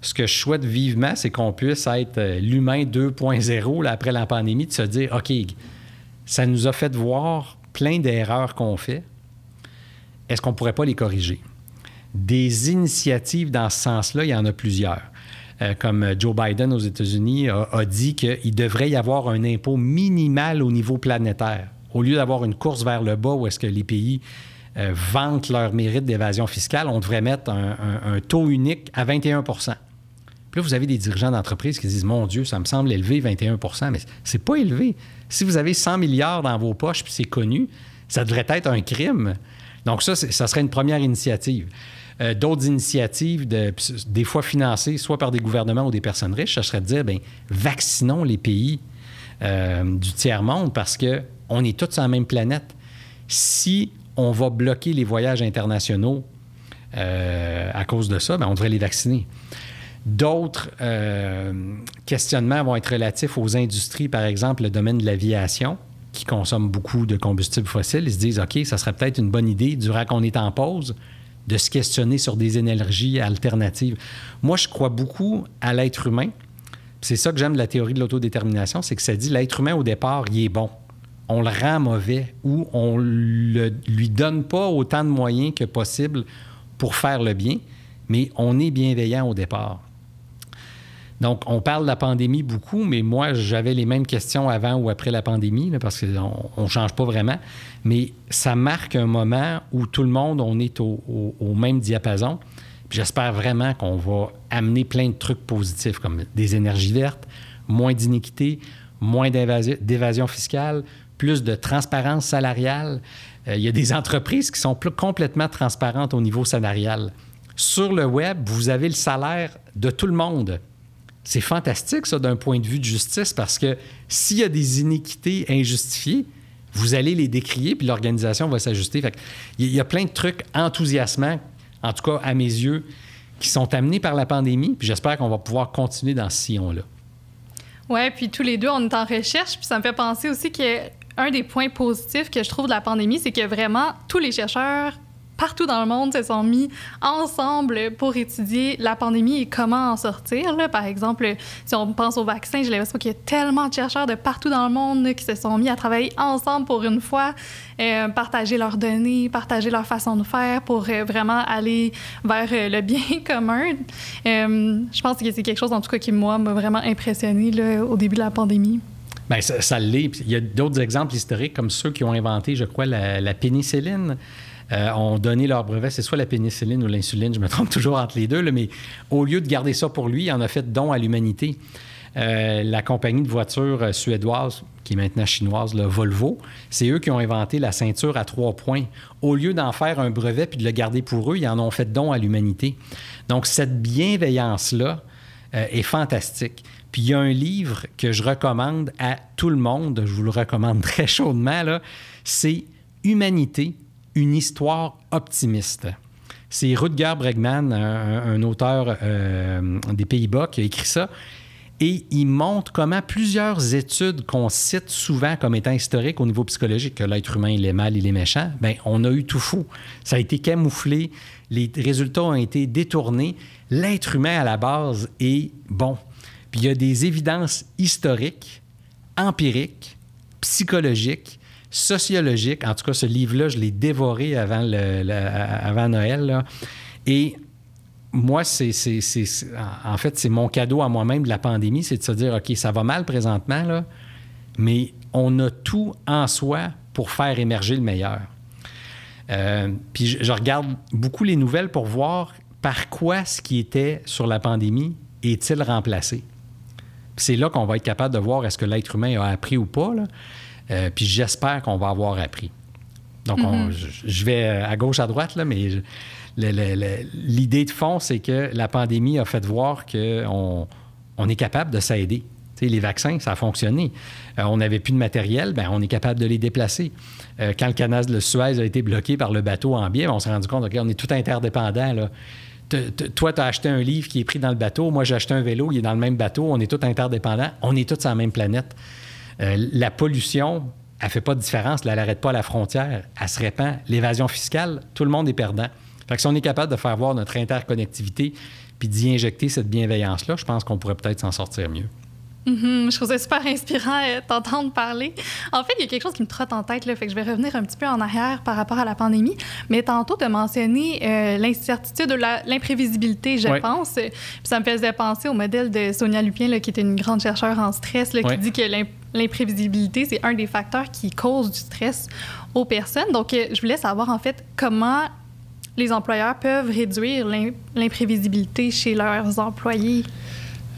Ce que je souhaite vivement, c'est qu'on puisse être euh, l'humain 2.0 après la pandémie, de se dire, OK, ça nous a fait voir plein d'erreurs qu'on fait. Est-ce qu'on ne pourrait pas les corriger? Des initiatives dans ce sens-là, il y en a plusieurs. Euh, comme Joe Biden aux États-Unis a, dit qu'il devrait y avoir un impôt minimal au niveau planétaire. Au lieu d'avoir une course vers le bas où est-ce que les pays euh, vantent leur mérite d'évasion fiscale, on devrait mettre un, taux unique à 21% Puis là, vous avez des dirigeants d'entreprise qui disent Mon Dieu, ça me semble élevé, 21% mais c'est pas élevé. Si vous avez 100 milliards dans vos poches, puis c'est connu, ça devrait être un crime. Donc, ça, ça serait une première initiative. Euh, d'autres initiatives, des fois financées soit par des gouvernements ou des personnes riches, ça serait de dire, bien, vaccinons les pays euh, du tiers-monde parce qu'on est tous sur la même planète. Si on va bloquer les voyages internationaux euh, à cause de ça, bien, on devrait les vacciner. D'autres questionnements vont être relatifs aux industries, par exemple le domaine de l'aviation, qui consomme beaucoup de combustibles fossiles. Ils se disent, OK, ça serait peut-être une bonne idée, durant qu'on est en pause, de se questionner sur des énergies alternatives. Moi, je crois beaucoup à l'être humain. C'est ça que j'aime de la théorie de l'autodétermination, c'est que ça dit l'être humain au départ, il est bon. On le rend mauvais ou on ne lui donne pas autant de moyens que possible pour faire le bien, mais on est bienveillant au départ. Donc, on parle de la pandémie beaucoup, mais moi, j'avais les mêmes questions avant ou après la pandémie, parce qu'on ne change pas vraiment. Mais ça marque un moment où tout le monde, on est au, même diapason. J'espère vraiment qu'on va amener plein de trucs positifs, comme des énergies vertes, moins d'iniquité, moins d'évasion fiscale, plus de transparence salariale. Euh, il y a des entreprises qui sont complètement transparentes au niveau salarial. Sur le web, vous avez le salaire de tout le monde. C'est fantastique, ça, d'un point de vue de justice, parce que s'il y a des iniquités injustifiées, vous allez les décrier, puis l'organisation va s'ajuster. Il y a plein de trucs enthousiasmants, en tout cas à mes yeux, qui sont amenés par la pandémie, puis j'espère qu'on va pouvoir continuer dans ce sillon-là. Oui, puis tous les deux, on est en recherche, puis ça me fait penser aussi qu'un des points positifs que je trouve de la pandémie, c'est que vraiment tous les chercheurs partout dans le monde se sont mis ensemble pour étudier la pandémie et comment en sortir. Par exemple, si on pense au vaccin, j'ai l'impression qu'il y a tellement de chercheurs de partout dans le monde qui se sont mis à travailler ensemble pour une fois, euh, partager leurs données, partager leur façon de faire pour euh, vraiment aller vers euh, le bien [laughs] commun. je pense que c'est quelque chose, en tout cas, qui, moi, m'a vraiment impressionné au début de la pandémie. Bien, ça, l'est. Il y a d'autres exemples historiques comme ceux qui ont inventé, je crois, la pénicilline. Euh, ont donné leur brevet. C'est soit la pénicilline ou l'insuline, je me trompe [laughs] toujours entre les deux, mais au lieu de garder ça pour lui, il en a fait don à l'humanité. Euh, la compagnie de voitures euh, suédoise, qui est maintenant chinoise, le Volvo, c'est eux qui ont inventé la ceinture à trois points. Au lieu d'en faire un brevet puis de le garder pour eux, ils en ont fait don à l'humanité. Donc, cette bienveillance-là est fantastique. Puis il y a un livre que je recommande à tout le monde, je vous le recommande [laughs] très chaudement, c'est Humanité, une histoire optimiste. C'est Rutger Bregman, un, auteur euh, des Pays-Bas, qui a écrit ça. Et il montre comment plusieurs études qu'on cite souvent comme étant historiques au niveau psychologique, que l'être humain, il est mal, il est méchant, bien, on a eu tout fou. Ça a été camouflé, les résultats ont été détournés. L'être humain, à la base, est bon. Puis il y a des évidences historiques, empiriques, psychologiques, sociologique. En tout cas, ce livre-là, je l'ai dévoré avant, Noël. Et moi, c'est, en fait, c'est mon cadeau à moi-même de la pandémie, c'est de se dire, OK, ça va mal présentement, là, mais on a tout en soi pour faire émerger le meilleur. Euh, puis je, regarde beaucoup les nouvelles pour voir par quoi ce qui était sur la pandémie est-il remplacé. c'est là qu'on va être capable de voir est-ce que l'être humain a appris ou pas. Euh, puis j'espère qu'on va avoir appris. Donc, mhm. je, vais à gauche, à droite, là, mais l'idée de fond, c'est que la pandémie a fait voir qu'on on est capable de s'aider. les vaccins, ça a fonctionné. Euh, on n'avait plus de matériel, ben, on est capable de les déplacer. Euh, quand le canal de Suez a été bloqué par le bateau en biais, ben, on s'est rendu compte qu'on est tout interdépendant. Là. Toi, tu as acheté un livre qui est pris dans le bateau. Moi, j'ai acheté un vélo, il est dans le même bateau. On est tous interdépendants. On est tous sur la même planète. Euh, la pollution, elle ne fait pas de différence. elle n'arrête pas à la frontière. Elle se répand. L'évasion fiscale, tout le monde est perdant. Fait que si on est capable de faire voir notre interconnectivité puis d'y injecter cette bienveillance-là, je pense qu'on pourrait peut-être s'en sortir mieux. Mm-hmm. Je trouve ça super inspirant euh, t'entendre parler. En fait, il y a quelque chose qui me trotte en tête, là, fait que je vais revenir un petit peu en arrière par rapport à la pandémie. Mais tantôt, tu as mentionné euh, l'incertitude ou l'imprévisibilité, je pense. Puis ça me faisait penser au modèle de Sonia Lupien, là, qui est une grande chercheure en stress, qui dit que l'imprévisibilité, c'est un des facteurs qui cause du stress aux personnes. Donc, euh, je voulais savoir, en fait, comment les employeurs peuvent réduire l'imprévisibilité chez leurs employés.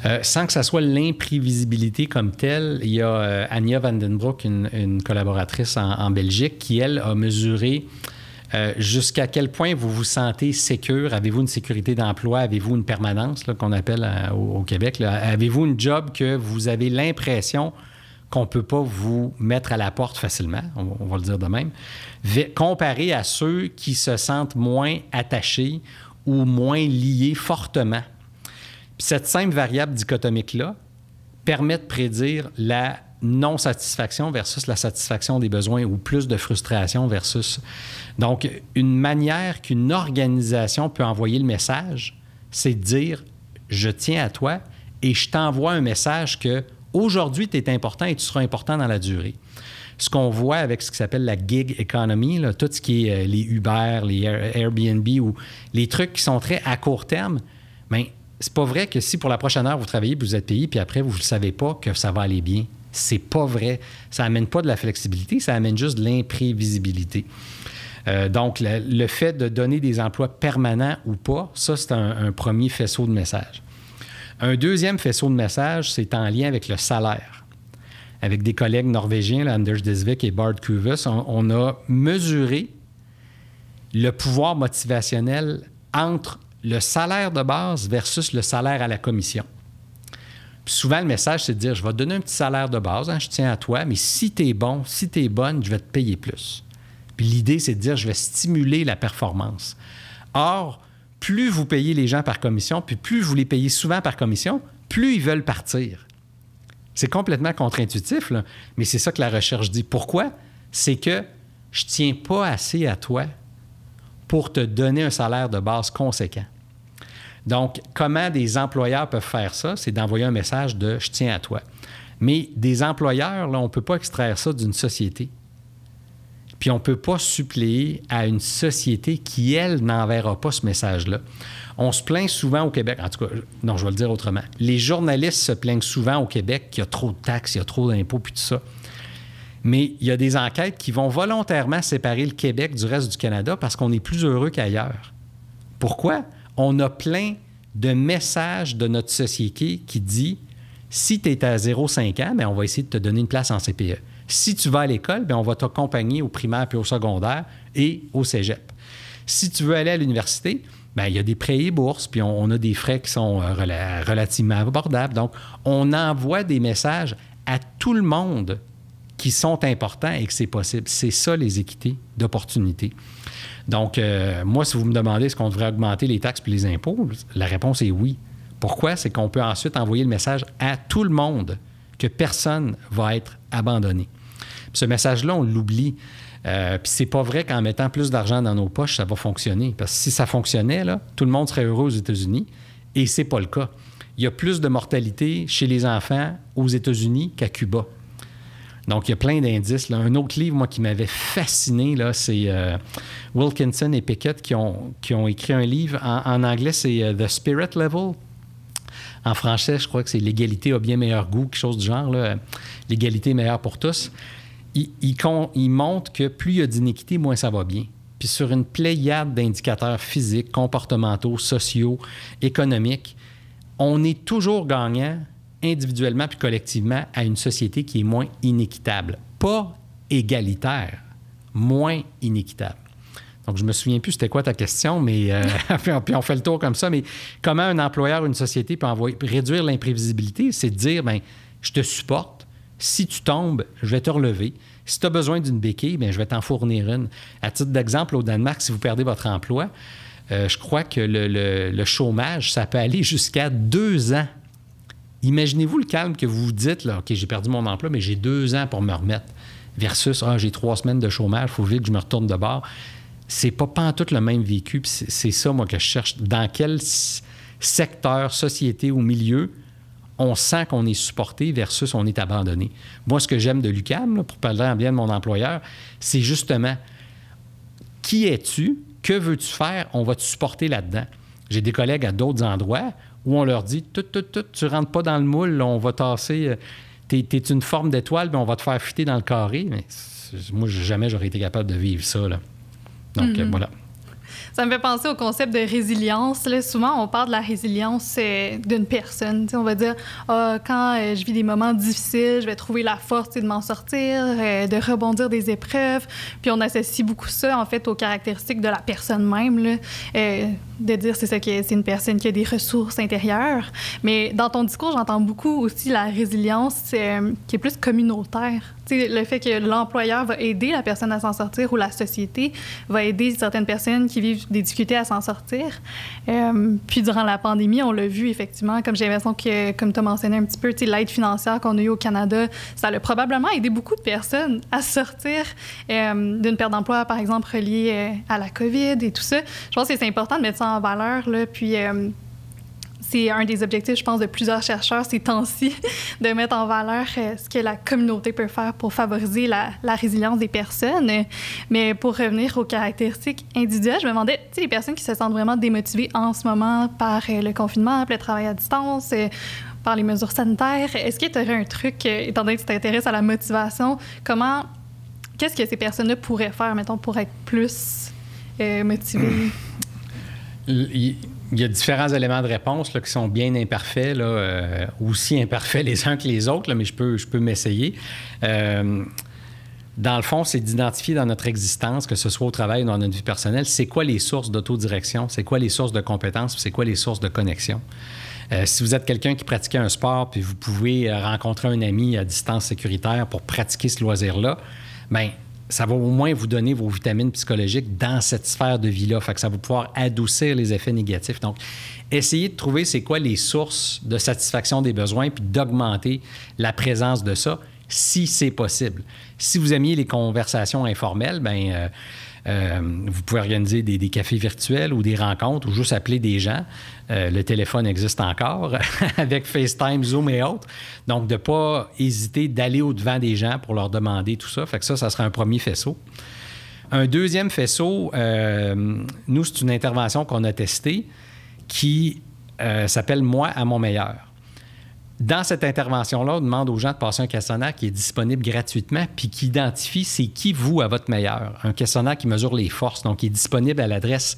Euh, sans que ça soit l'imprévisibilité comme telle, il y a euh, Anja Vandenbroek, une, collaboratrice en, Belgique, qui, elle, a mesuré euh, jusqu'à quel point vous vous sentez sécure. Avez-vous une sécurité d'emploi? Avez-vous une permanence, qu'on appelle au, Québec? Avez-vous une job que vous avez l'impression qu'on ne peut pas vous mettre à la porte facilement, on, va le dire de même, comparé à ceux qui se sentent moins attachés ou moins liés fortement cette simple variable dichotomique-là permet de prédire la non-satisfaction versus la satisfaction des besoins ou plus de frustration versus. Donc, une manière qu'une organisation peut envoyer le message, c'est de dire je tiens à toi et je t'envoie un message que aujourd'hui tu es important et tu seras important dans la durée. Ce qu'on voit avec ce qui s'appelle la gig economy, tout ce qui est euh, les Uber, les Airbnb ou les trucs qui sont très à court terme, bien, c'est pas vrai que si pour la prochaine heure vous travaillez, vous êtes payé, puis après vous ne savez pas que ça va aller bien. C'est pas vrai. Ça amène pas de la flexibilité, ça amène juste de l'imprévisibilité. Euh, donc, le, fait de donner des emplois permanents ou pas, ça, c'est un, premier faisceau de message. Un deuxième faisceau de message, c'est en lien avec le salaire. Avec des collègues norvégiens, Anders Desvik et Bart Kuvus, on a mesuré le pouvoir motivationnel entre le salaire de base versus le salaire à la commission. souvent, le message, c'est de dire, je vais te donner un petit salaire de base, hein, je tiens à toi, mais si tu es bon, si tu es bonne, je vais te payer plus. Puis l'idée, c'est de dire, je vais stimuler la performance. Or, plus vous payez les gens par commission, puis plus vous les payez souvent par commission, plus ils veulent partir. C'est complètement contre-intuitif, mais c'est ça que la recherche dit. Pourquoi? C'est que je ne tiens pas assez à toi pour te donner un salaire de base conséquent. Donc, comment des employeurs peuvent faire ça? C'est d'envoyer un message de je tiens à toi. Mais des employeurs, on ne peut pas extraire ça d'une société. Puis on ne peut pas suppléer à une société qui, elle, n'enverra pas ce message-là. On se plaint souvent au Québec, en tout cas, non, je vais le dire autrement. Les journalistes se plaignent souvent au Québec qu'il y a trop de taxes, il y a trop d'impôts, puis tout ça. Mais il y a des enquêtes qui vont volontairement séparer le Québec du reste du Canada parce qu'on est plus heureux qu'ailleurs. Pourquoi? On a plein de messages de notre société qui dit si tu es à 0,5 ans, bien, on va essayer de te donner une place en CPE. Si tu vas à l'école, bien, on va t'accompagner au primaire puis au secondaire et au cégep. Si tu veux aller à l'université, bien, il y a des prêts et bourses, puis on, a des frais qui sont euh, relativement abordables. Donc, on envoie des messages à tout le monde qui sont importants et que c'est possible. C'est ça, les équités d'opportunité. Donc, euh, moi, si vous me demandez est-ce qu'on devrait augmenter les taxes et les impôts, la réponse est oui. Pourquoi? C'est qu'on peut ensuite envoyer le message à tout le monde que personne va être abandonné. ce message-là, on l'oublie. Euh, puis c'est pas vrai qu'en mettant plus d'argent dans nos poches, ça va fonctionner. Parce que si ça fonctionnait, tout le monde serait heureux aux États-Unis. Et c'est pas le cas. Il y a plus de mortalité chez les enfants aux États-Unis qu'à Cuba. Donc, il y a plein d'indices. Un autre livre, moi, qui m'avait fasciné, là, c'est euh, Wilkinson et Pickett qui ont, écrit un livre. En, anglais, c'est euh, The Spirit Level. En français, je crois que c'est L'égalité a bien meilleur goût, quelque chose du genre. L'égalité est meilleure pour tous. Il, il, montre que plus il y a d'iniquité, moins ça va bien. Puis sur une pléiade d'indicateurs physiques, comportementaux, sociaux, économiques, on est toujours gagnant individuellement puis collectivement à une société qui est moins inéquitable. Pas égalitaire, moins inéquitable. Donc, je me souviens plus c'était quoi ta question, mais euh, [laughs] puis, on, fait le tour comme ça. Mais comment un employeur, une société peut envoyer, réduire l'imprévisibilité? C'est de dire, ben, je te supporte. Si tu tombes, je vais te relever. Si tu as besoin d'une béquille, bien, je vais t'en fournir une. À titre d'exemple, au Danemark, si vous perdez votre emploi, euh, je crois que le, chômage, ça peut aller jusqu'à deux ans. Imaginez-vous le calme que vous vous dites, là, OK, j'ai perdu mon emploi, mais j'ai deux ans pour me remettre, versus, ah, j'ai trois semaines de chômage, il faut vite que je me retourne de bord. C'est pas tout le même vécu. C'est ça, moi, que je cherche. Dans quel secteur, société ou milieu on sent qu'on est supporté versus on est abandonné. Moi, ce que j'aime de l'UCAM, pour parler bien de mon employeur, c'est justement qui es-tu? Que veux-tu faire? On va te supporter là-dedans. J'ai des collègues à d'autres endroits où on leur dit tout, tout, tout, tu rentres pas dans le moule, on va tasser. Euh, tu es, une forme d'étoile, mais on va te faire fuiter dans le carré. Mais moi, jamais j'aurais été capable de vivre ça. Là. Donc, euh, mm-hmm. voilà. Ça me fait penser au concept de résilience. Souvent, on parle de la résilience euh, d'une personne. on va dire, ah, quand euh, je vis des moments difficiles, je vais trouver la force de m'en sortir, euh, de rebondir des épreuves. Puis on associe beaucoup ça, en fait, aux caractéristiques de la personne même. Là, de dire c'est ça que c'est une personne qui a des ressources intérieures. Mais dans ton discours, j'entends beaucoup aussi la résilience qui est plus communautaire. Le fait que l'employeur va aider la personne à s'en sortir ou la société va aider certaines personnes qui vivent des difficultés à s'en sortir. Euh, puis durant la pandémie, on l'a vu effectivement, comme j'ai l'impression que, comme tu as mentionné un petit peu, l'aide financière qu'on a eue au Canada, ça a probablement aidé beaucoup de personnes à sortir euh, d'une perte d'emploi, par exemple, reliée euh, à la COVID et tout ça. Je pense que c'est important de mettre ça en valeur, là, puis c'est un des objectifs, je pense, de plusieurs chercheurs ces temps-ci, [laughs] de mettre en valeur euh, ce que la communauté peut faire pour favoriser la, résilience des personnes. Mais pour revenir aux caractéristiques individuelles, je me demandais, tu sais, les personnes qui se sentent vraiment démotivées en ce moment par euh, le confinement, par le travail à distance, euh, par les mesures sanitaires, est-ce que tu aurais un truc, étant donné que tu t'intéresses à la motivation, comment, qu'est-ce que ces personnes-là pourraient faire, mettons, pour être plus motivées? [clears throat] y a différents éléments de réponse qui sont bien imparfaits, là, euh, aussi imparfaits les uns que les autres, mais je peux, je peux m'essayer. Euh, dans le fond, c'est d'identifier dans notre existence, que ce soit au travail ou dans notre vie personnelle, c'est quoi les sources d'autodirection, c'est quoi les sources de compétences, c'est quoi les sources de connexion. Euh, si vous êtes quelqu'un qui pratique un sport, puis vous pouvez rencontrer un ami à distance sécuritaire pour pratiquer ce loisir-là, bien, ça va au moins vous donner vos vitamines psychologiques dans cette sphère de vie-là. Fait ça va pouvoir adoucir les effets négatifs. Donc, essayez de trouver c'est quoi les sources de satisfaction des besoins puis d'augmenter la présence de ça si c'est possible. Si vous aimiez les conversations informelles, ben euh, euh, vous pouvez organiser des, cafés virtuels ou des rencontres ou juste appeler des gens. Euh, le téléphone existe encore [laughs] avec FaceTime, Zoom et autres. Donc, de ne pas hésiter d'aller au-devant des gens pour leur demander tout ça. Fait que ça, ça sera un premier faisceau. Un deuxième faisceau, euh, nous, c'est une intervention qu'on a testée qui s'appelle Moi à mon meilleur. Dans cette intervention-là, on demande aux gens de passer un questionnaire qui est disponible gratuitement puis qui identifie c'est qui vous à votre meilleur. Un questionnaire qui mesure les forces, donc qui est disponible à l'adresse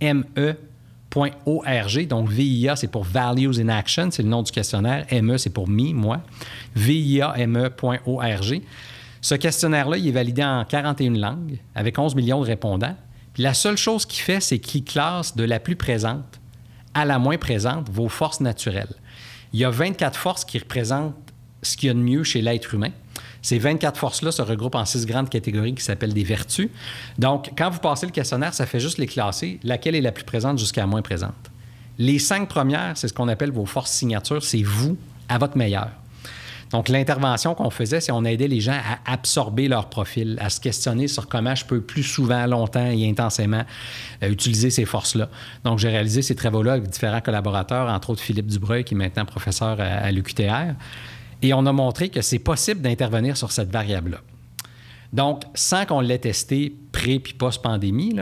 VIAME.org. Donc, VIA, c'est pour Values in Action, c'est le nom du questionnaire. ME, c'est pour me, moi. VIAME.org. Ce questionnaire-là, il est validé en 41 langues avec 11 millions de répondants. Puis la seule chose qu'il fait, c'est qu'il classe de la plus présente à la moins présente vos forces naturelles. Il y a 24 forces qui représentent ce qu'il y a de mieux chez l'être humain. Ces 24 forces-là se regroupent en six grandes catégories qui s'appellent des vertus. Donc, quand vous passez le questionnaire, ça fait juste les classer, laquelle est la plus présente jusqu'à la moins présente. Les cinq premières, c'est ce qu'on appelle vos forces signatures, c'est vous à votre meilleur. Donc, l'intervention qu'on faisait, c'est on aidait les gens à absorber leur profil, à se questionner sur comment je peux plus souvent, longtemps et intensément euh, utiliser ces forces-là. Donc, j'ai réalisé ces travaux-là avec différents collaborateurs, entre autres Philippe Dubreuil, qui est maintenant professeur à, l'UQTR. Et on a montré que c'est possible d'intervenir sur cette variable-là. Donc, sans qu'on l'ait testé pré- puis post-pandémie,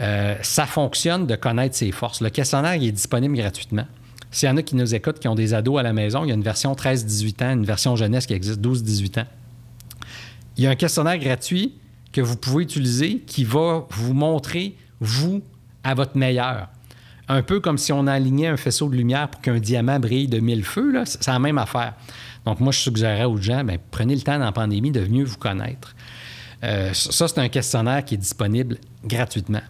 euh, ça fonctionne de connaître ses forces. Le questionnaire est disponible gratuitement. S'il y en a qui nous écoutent, qui ont des ados à la maison, il y a une version 13-18 ans, une version jeunesse qui existe 12-18 ans. Il y a un questionnaire gratuit que vous pouvez utiliser qui va vous montrer, vous, à votre meilleur. Un peu comme si on alignait un faisceau de lumière pour qu'un diamant brille de mille feux, c'est la même affaire. Donc, moi, je suggérerais aux gens, bien, prenez le temps dans la pandémie de mieux vous connaître. Euh, ça, c'est un questionnaire qui est disponible gratuitement.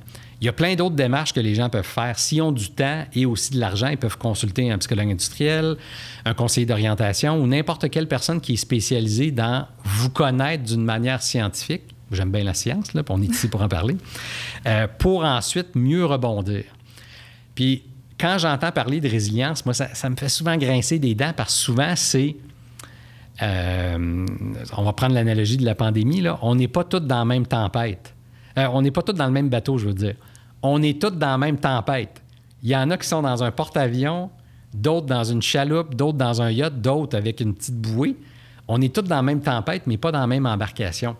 Il y a plein d'autres démarches que les gens peuvent faire. S'ils ont du temps et aussi de l'argent, ils peuvent consulter un psychologue industriel, un conseiller d'orientation ou n'importe quelle personne qui est spécialisée dans vous connaître d'une manière scientifique. J'aime bien la science, là, on est ici pour en parler. Euh, pour ensuite mieux rebondir. Puis, quand j'entends parler de résilience, moi, ça, me fait souvent grincer des dents parce que souvent, c'est euh, on va prendre l'analogie de la pandémie, là. on n'est pas tous dans la même tempête. Euh, on n'est pas tous dans le même bateau, je veux dire. On est tous dans la même tempête. Il y en a qui sont dans un porte-avions, d'autres dans une chaloupe, d'autres dans un yacht, d'autres avec une petite bouée. On est tous dans la même tempête, mais pas dans la même embarcation.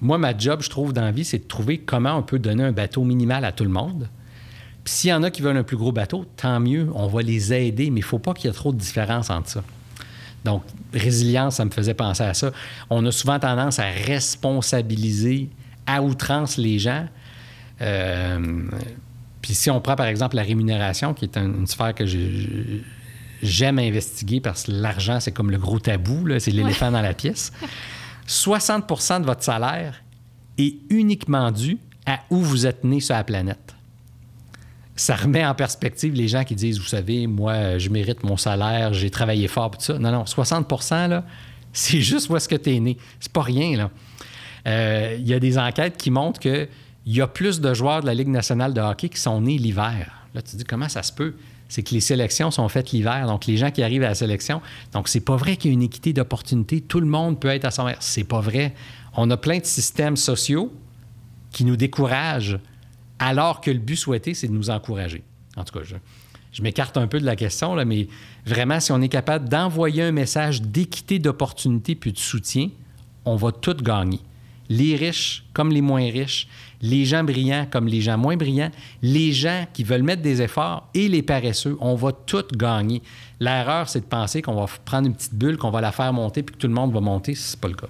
Moi, ma job, je trouve, dans la vie, c'est de trouver comment on peut donner un bateau minimal à tout le monde. Puis s'il y en a qui veulent un plus gros bateau, tant mieux, on va les aider, mais il ne faut pas qu'il y ait trop de différence entre ça. Donc, résilience, ça me faisait penser à ça. On a souvent tendance à responsabiliser à outrance les gens. Euh, puis si on prend par exemple la rémunération, qui est une sphère que j'aime investiguer parce que l'argent, c'est comme le gros tabou, c'est l'éléphant dans la pièce. 60% de votre salaire est uniquement dû à où vous êtes né sur la planète ça remet en perspective les gens qui disent, vous savez, moi, je mérite mon salaire, j'ai travaillé fort, tout ça. Non, non, 60 là, [laughs] c'est juste où est-ce que tu es né. C'est pas rien, là. Euh, il y a des enquêtes qui montrent qu'il y a plus de joueurs de la Ligue nationale de hockey qui sont nés l'hiver. Là, tu te dis, comment ça se peut? C'est que les sélections sont faites l'hiver, donc les gens qui arrivent à la sélection. Donc, c'est pas vrai qu'il y a une équité d'opportunités. Tout le monde peut être à son mère. C'est pas vrai. On a plein de systèmes sociaux qui nous découragent alors que le but souhaité, c'est de nous encourager. En tout cas, je, m'écarte un peu de la question, là, mais vraiment, si on est capable d'envoyer un message d'équité d'opportunité puis de soutien, on va tout gagner. Les riches comme les moins riches, les gens brillants comme les gens moins brillants, les gens qui veulent mettre des efforts et les paresseux, on va tout gagner. L'erreur, c'est de penser qu'on va prendre une petite bulle, qu'on va la faire monter puis que tout le monde va monter. Ce n'est pas le cas.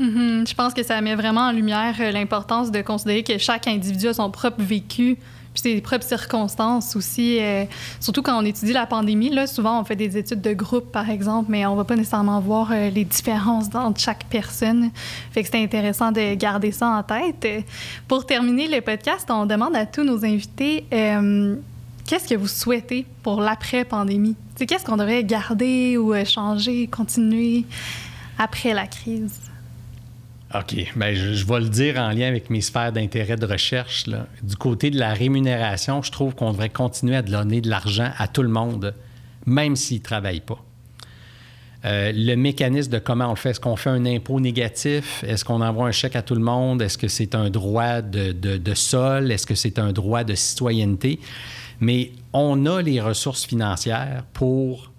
Mm-hmm. Je pense que ça met vraiment en lumière euh, l'importance de considérer que chaque individu a son propre vécu puis ses propres circonstances aussi. Euh, surtout quand on étudie la pandémie, là, souvent on fait des études de groupe, par exemple, mais on va pas nécessairement voir euh, les différences entre chaque personne. Fait que c'est intéressant de garder ça en tête. Pour terminer le podcast, on demande à tous nos invités qu'est-ce que vous souhaitez pour l'après-pandémie? Qu'est-ce qu'on devrait garder ou changer, continuer après la crise? OK. Bien, je, vais le dire en lien avec mes sphères d'intérêt de recherche. Du côté de la rémunération, je trouve qu'on devrait continuer à donner de l'argent à tout le monde, même s'ils ne travaillent pas. Euh, le mécanisme de comment on le fait, est-ce qu'on fait un impôt négatif? Est-ce qu'on envoie un chèque à tout le monde? Est-ce que c'est un droit de, de sol? Est-ce que c'est un droit de citoyenneté? Mais on a les ressources financières pour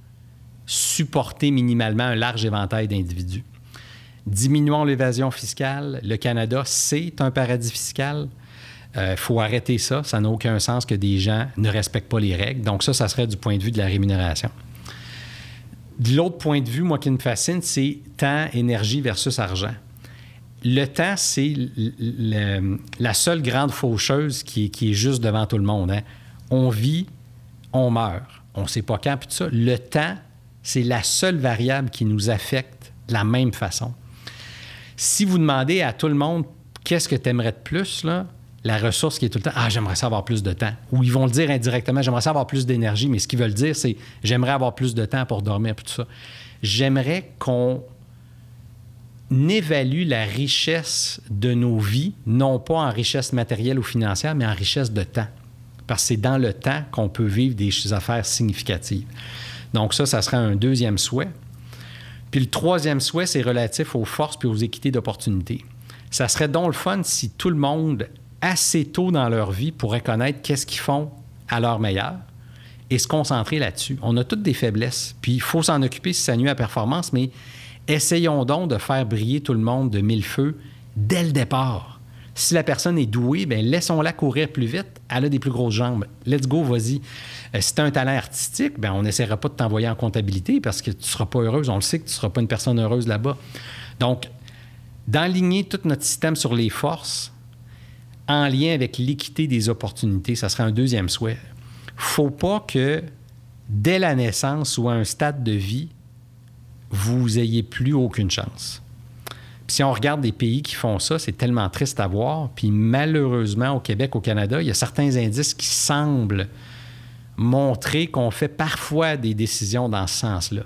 supporter minimalement un large éventail d'individus. Diminuons l'évasion fiscale. Le Canada, c'est un paradis fiscal. Il euh, faut arrêter ça. Ça n'a aucun sens que des gens ne respectent pas les règles. Donc ça, ça serait du point de vue de la rémunération. De l'autre point de vue, moi qui me fascine, c'est temps, énergie versus argent. Le temps, c'est la seule grande faucheuse qui, est juste devant tout le monde. Hein. On vit, on meurt. On ne sait pas quand, puis tout ça. Le temps, c'est la seule variable qui nous affecte de la même façon. Si vous demandez à tout le monde qu'est-ce que tu aimerais de plus, là, la ressource qui est tout le temps Ah, j'aimerais ça avoir plus de temps. Ou ils vont le dire indirectement J'aimerais ça avoir plus d'énergie, mais ce qu'ils veulent dire, c'est J'aimerais avoir plus de temps pour dormir, tout ça. J'aimerais qu'on évalue la richesse de nos vies, non pas en richesse matérielle ou financière, mais en richesse de temps. Parce que c'est dans le temps qu'on peut vivre des affaires significatives. Donc ça, ça serait un deuxième souhait. Le troisième souhait, c'est relatif aux forces puis aux équités d'opportunités. Ça serait donc le fun si tout le monde, assez tôt dans leur vie, pourrait connaître qu'est-ce qu'ils font à leur meilleur et se concentrer là-dessus. On a toutes des faiblesses, puis il faut s'en occuper si ça nuit à la performance, mais essayons donc de faire briller tout le monde de mille feux dès le départ. Si la personne est douée, bien, laissons-la courir plus vite. Elle a des plus grosses jambes. Let's go, vas-y. Euh, si tu as un talent artistique, bien, on n'essaiera pas de t'envoyer en comptabilité parce que tu ne seras pas heureuse. On le sait que tu ne seras pas une personne heureuse là-bas. Donc, d'enligner tout notre système sur les forces en lien avec l'équité des opportunités, ça serait un deuxième souhait. faut pas que dès la naissance ou à un stade de vie, vous ayez plus aucune chance. Si on regarde des pays qui font ça, c'est tellement triste à voir. Puis malheureusement, au Québec, au Canada, il y a certains indices qui semblent montrer qu'on fait parfois des décisions dans ce sens-là.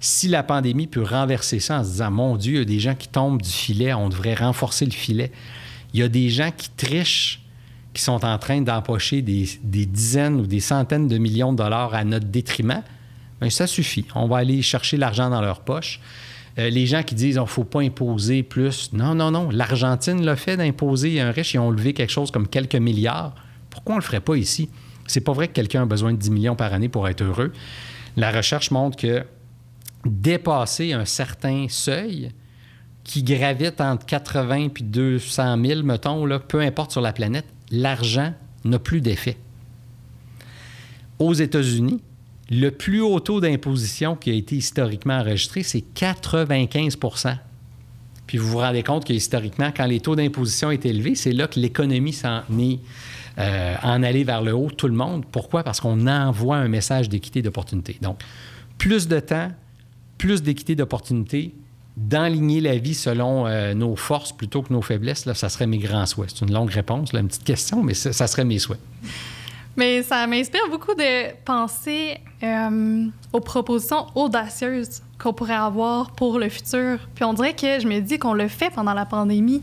Si la pandémie peut renverser ça en se disant, mon Dieu, il y a des gens qui tombent du filet, on devrait renforcer le filet. Il y a des gens qui trichent, qui sont en train d'empocher des, dizaines ou des centaines de millions de dollars à notre détriment. Bien, ça suffit. On va aller chercher l'argent dans leur poche. Euh, les gens qui disent qu'il ne faut pas imposer plus. Non, non, non. L'Argentine l'a fait d'imposer un riche. Ils ont levé quelque chose comme quelques milliards. Pourquoi on ne le ferait pas ici? C'est pas vrai que quelqu'un a besoin de 10 millions par année pour être heureux. La recherche montre que dépasser un certain seuil qui gravite entre 80 et 200 000, mettons, peu importe sur la planète, l'argent n'a plus d'effet. Aux États-Unis, le plus haut taux d'imposition qui a été historiquement enregistré, c'est 95% Puis vous vous rendez compte que historiquement, quand les taux d'imposition étaient élevés, c'est là que l'économie s'en est euh, en aller vers le haut, tout le monde. Pourquoi? Parce qu'on envoie un message d'équité d'opportunité. Donc, plus de temps, plus d'équité d'opportunité, d'enligner la vie selon euh, nos forces plutôt que nos faiblesses, là, ça serait mes grands souhaits. C'est une longue réponse, une petite question, mais ça serait mes souhaits. Mais ça m'inspire beaucoup de penser euh, aux propositions audacieuses qu'on pourrait avoir pour le futur. Puis on dirait que je me dis qu'on le fait pendant la pandémie.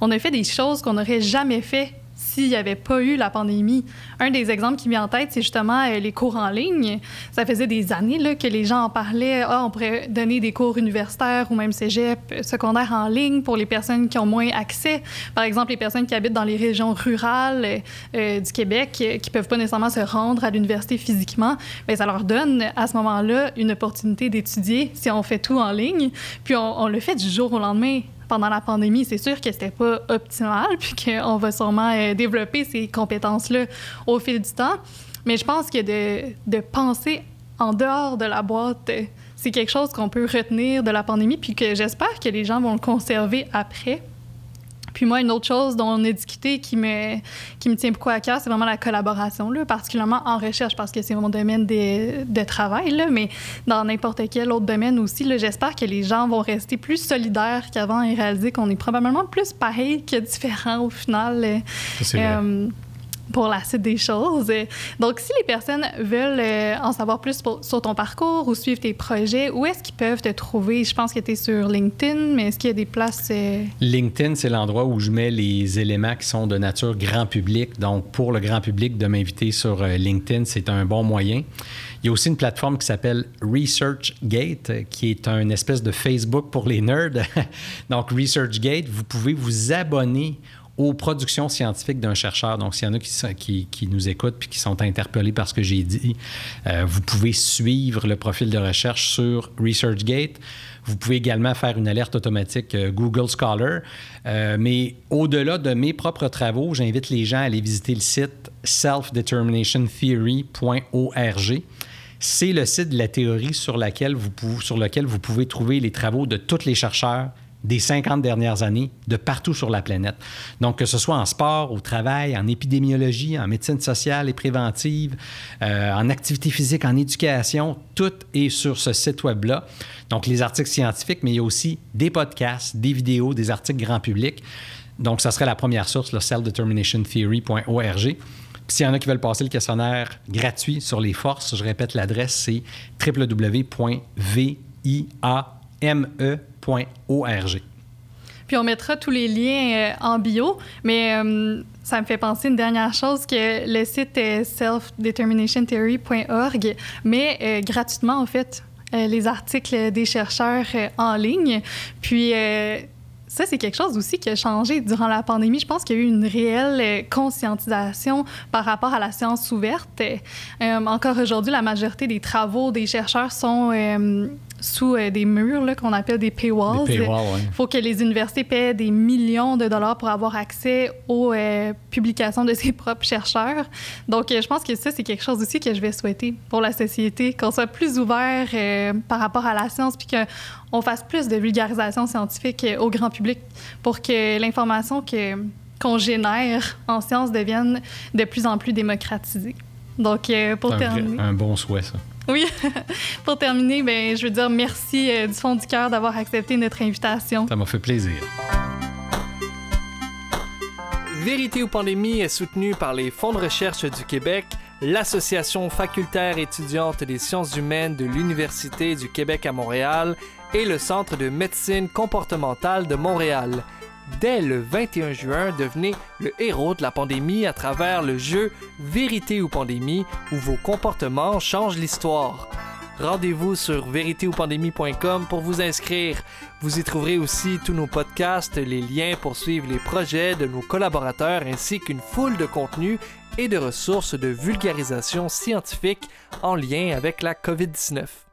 On a fait des choses qu'on n'aurait jamais fait s'il n'y avait pas eu la pandémie. Un des exemples qui me vient en tête, c'est justement euh, les cours en ligne. Ça faisait des années que les gens en parlaient. Ah, on pourrait donner des cours universitaires ou même cégep, euh, secondaires en ligne pour les personnes qui ont moins accès. Par exemple, les personnes qui habitent dans les régions rurales euh, du Québec, qui peuvent pas nécessairement se rendre à l'université physiquement. Bien, ça leur donne à ce moment-là une opportunité d'étudier si on fait tout en ligne. Puis on le fait du jour au lendemain pendant la pandémie, c'est sûr que c'était pas optimal, [laughs] puis qu'on va sûrement euh, développer ces compétences-là au fil du temps. Mais je pense que de, de penser en dehors de la boîte, euh, c'est quelque chose qu'on peut retenir de la pandémie, puis que j'espère que les gens vont le conserver après. Puis moi, une autre chose dont on a discuté qui me, qui me tient beaucoup à cœur, c'est vraiment la collaboration, là, particulièrement en recherche, parce que c'est mon domaine de, de travail, là, mais dans n'importe quel autre domaine aussi, j'espère que les gens vont rester plus solidaires qu'avant et réaliser qu'on est probablement plus pareil que différent au final. C'est euh, pour la suite des choses. Donc, si les personnes veulent euh, en savoir plus sur ton parcours ou suivre tes projets, où est-ce qu'ils peuvent te trouver? Je pense que tu es sur LinkedIn, mais est-ce qu'il y a des places... Euh, LinkedIn, c'est l'endroit où je mets les éléments qui sont de nature grand public. Donc, pour le grand public, de m'inviter sur euh, LinkedIn, c'est un bon moyen. Il y a aussi une plateforme qui s'appelle ResearchGate, qui est un espèce de Facebook pour les nerds. [laughs] Donc, ResearchGate, vous pouvez vous abonner aux productions scientifiques d'un chercheur. Donc, s'il y en a qui, nous écoutent puis qui sont interpellés par ce que j'ai dit, euh, vous pouvez suivre le profil de recherche sur ResearchGate. Vous pouvez également faire une alerte automatique euh, Google Scholar. Euh, mais au-delà de mes propres travaux, j'invite les gens à aller visiter le site selfdeterminationtheory.org. C'est le site de la théorie sur, laquelle sur lequel vous pouvez trouver les travaux de tous les chercheurs des 50 dernières années de partout sur la planète. Donc, que ce soit en sport, au travail, en épidémiologie, en médecine sociale et préventive, euh, en activité physique, en éducation, tout est sur ce site web-là. Donc, les articles scientifiques, mais il y a aussi des podcasts, des vidéos, des articles grand public. Donc, ça serait la première source, le self-determinationtheory.org. S'il y en a qui veulent passer le questionnaire gratuit sur les forces, je répète l'adresse, c'est www.viame puis on mettra tous les liens euh, en bio, mais euh, ça me fait penser une dernière chose que le site est selfdeterminationtheory.org, mais euh, gratuitement en fait les articles des chercheurs en ligne. Puis ça, c'est quelque chose aussi qui a changé durant la pandémie. Je pense qu'il y a eu une réelle conscientisation par rapport à la science ouverte. encore aujourd'hui, la majorité des travaux des chercheurs sont sous euh, des murs qu'on appelle des paywalls. Il faut que les universités paient des millions de dollars pour avoir accès aux euh, publications de ses [laughs] propres chercheurs. Donc, euh, je pense que ça, c'est quelque chose aussi que je vais souhaiter pour la société, qu'on soit plus ouvert par rapport à la science, puis qu'on fasse plus de vulgarisation scientifique au grand public pour que l'information qu'on génère en science devienne de plus en plus démocratisée. Donc, pour un, terminer. un bon souhait, ça. Oui, [laughs] pour terminer, ben, je veux dire merci euh, du fond du cœur d'avoir accepté notre invitation. Ça m'a fait plaisir. Vérité ou pandémie est soutenu par les fonds de recherche du Québec, l'Association facultaire étudiante des sciences humaines de l'Université du Québec à Montréal et le Centre de médecine comportementale de Montréal. Dès le 21 juin, devenez le héros de la pandémie à travers le jeu Vérité ou pandémie où vos comportements changent l'histoire. Rendez-vous sur véritéoupandémie.com pour vous inscrire. Vous y trouverez aussi tous nos podcasts, les liens pour suivre les projets de nos collaborateurs ainsi qu'une foule de contenus et de ressources de vulgarisation scientifique en lien avec la COVID-19.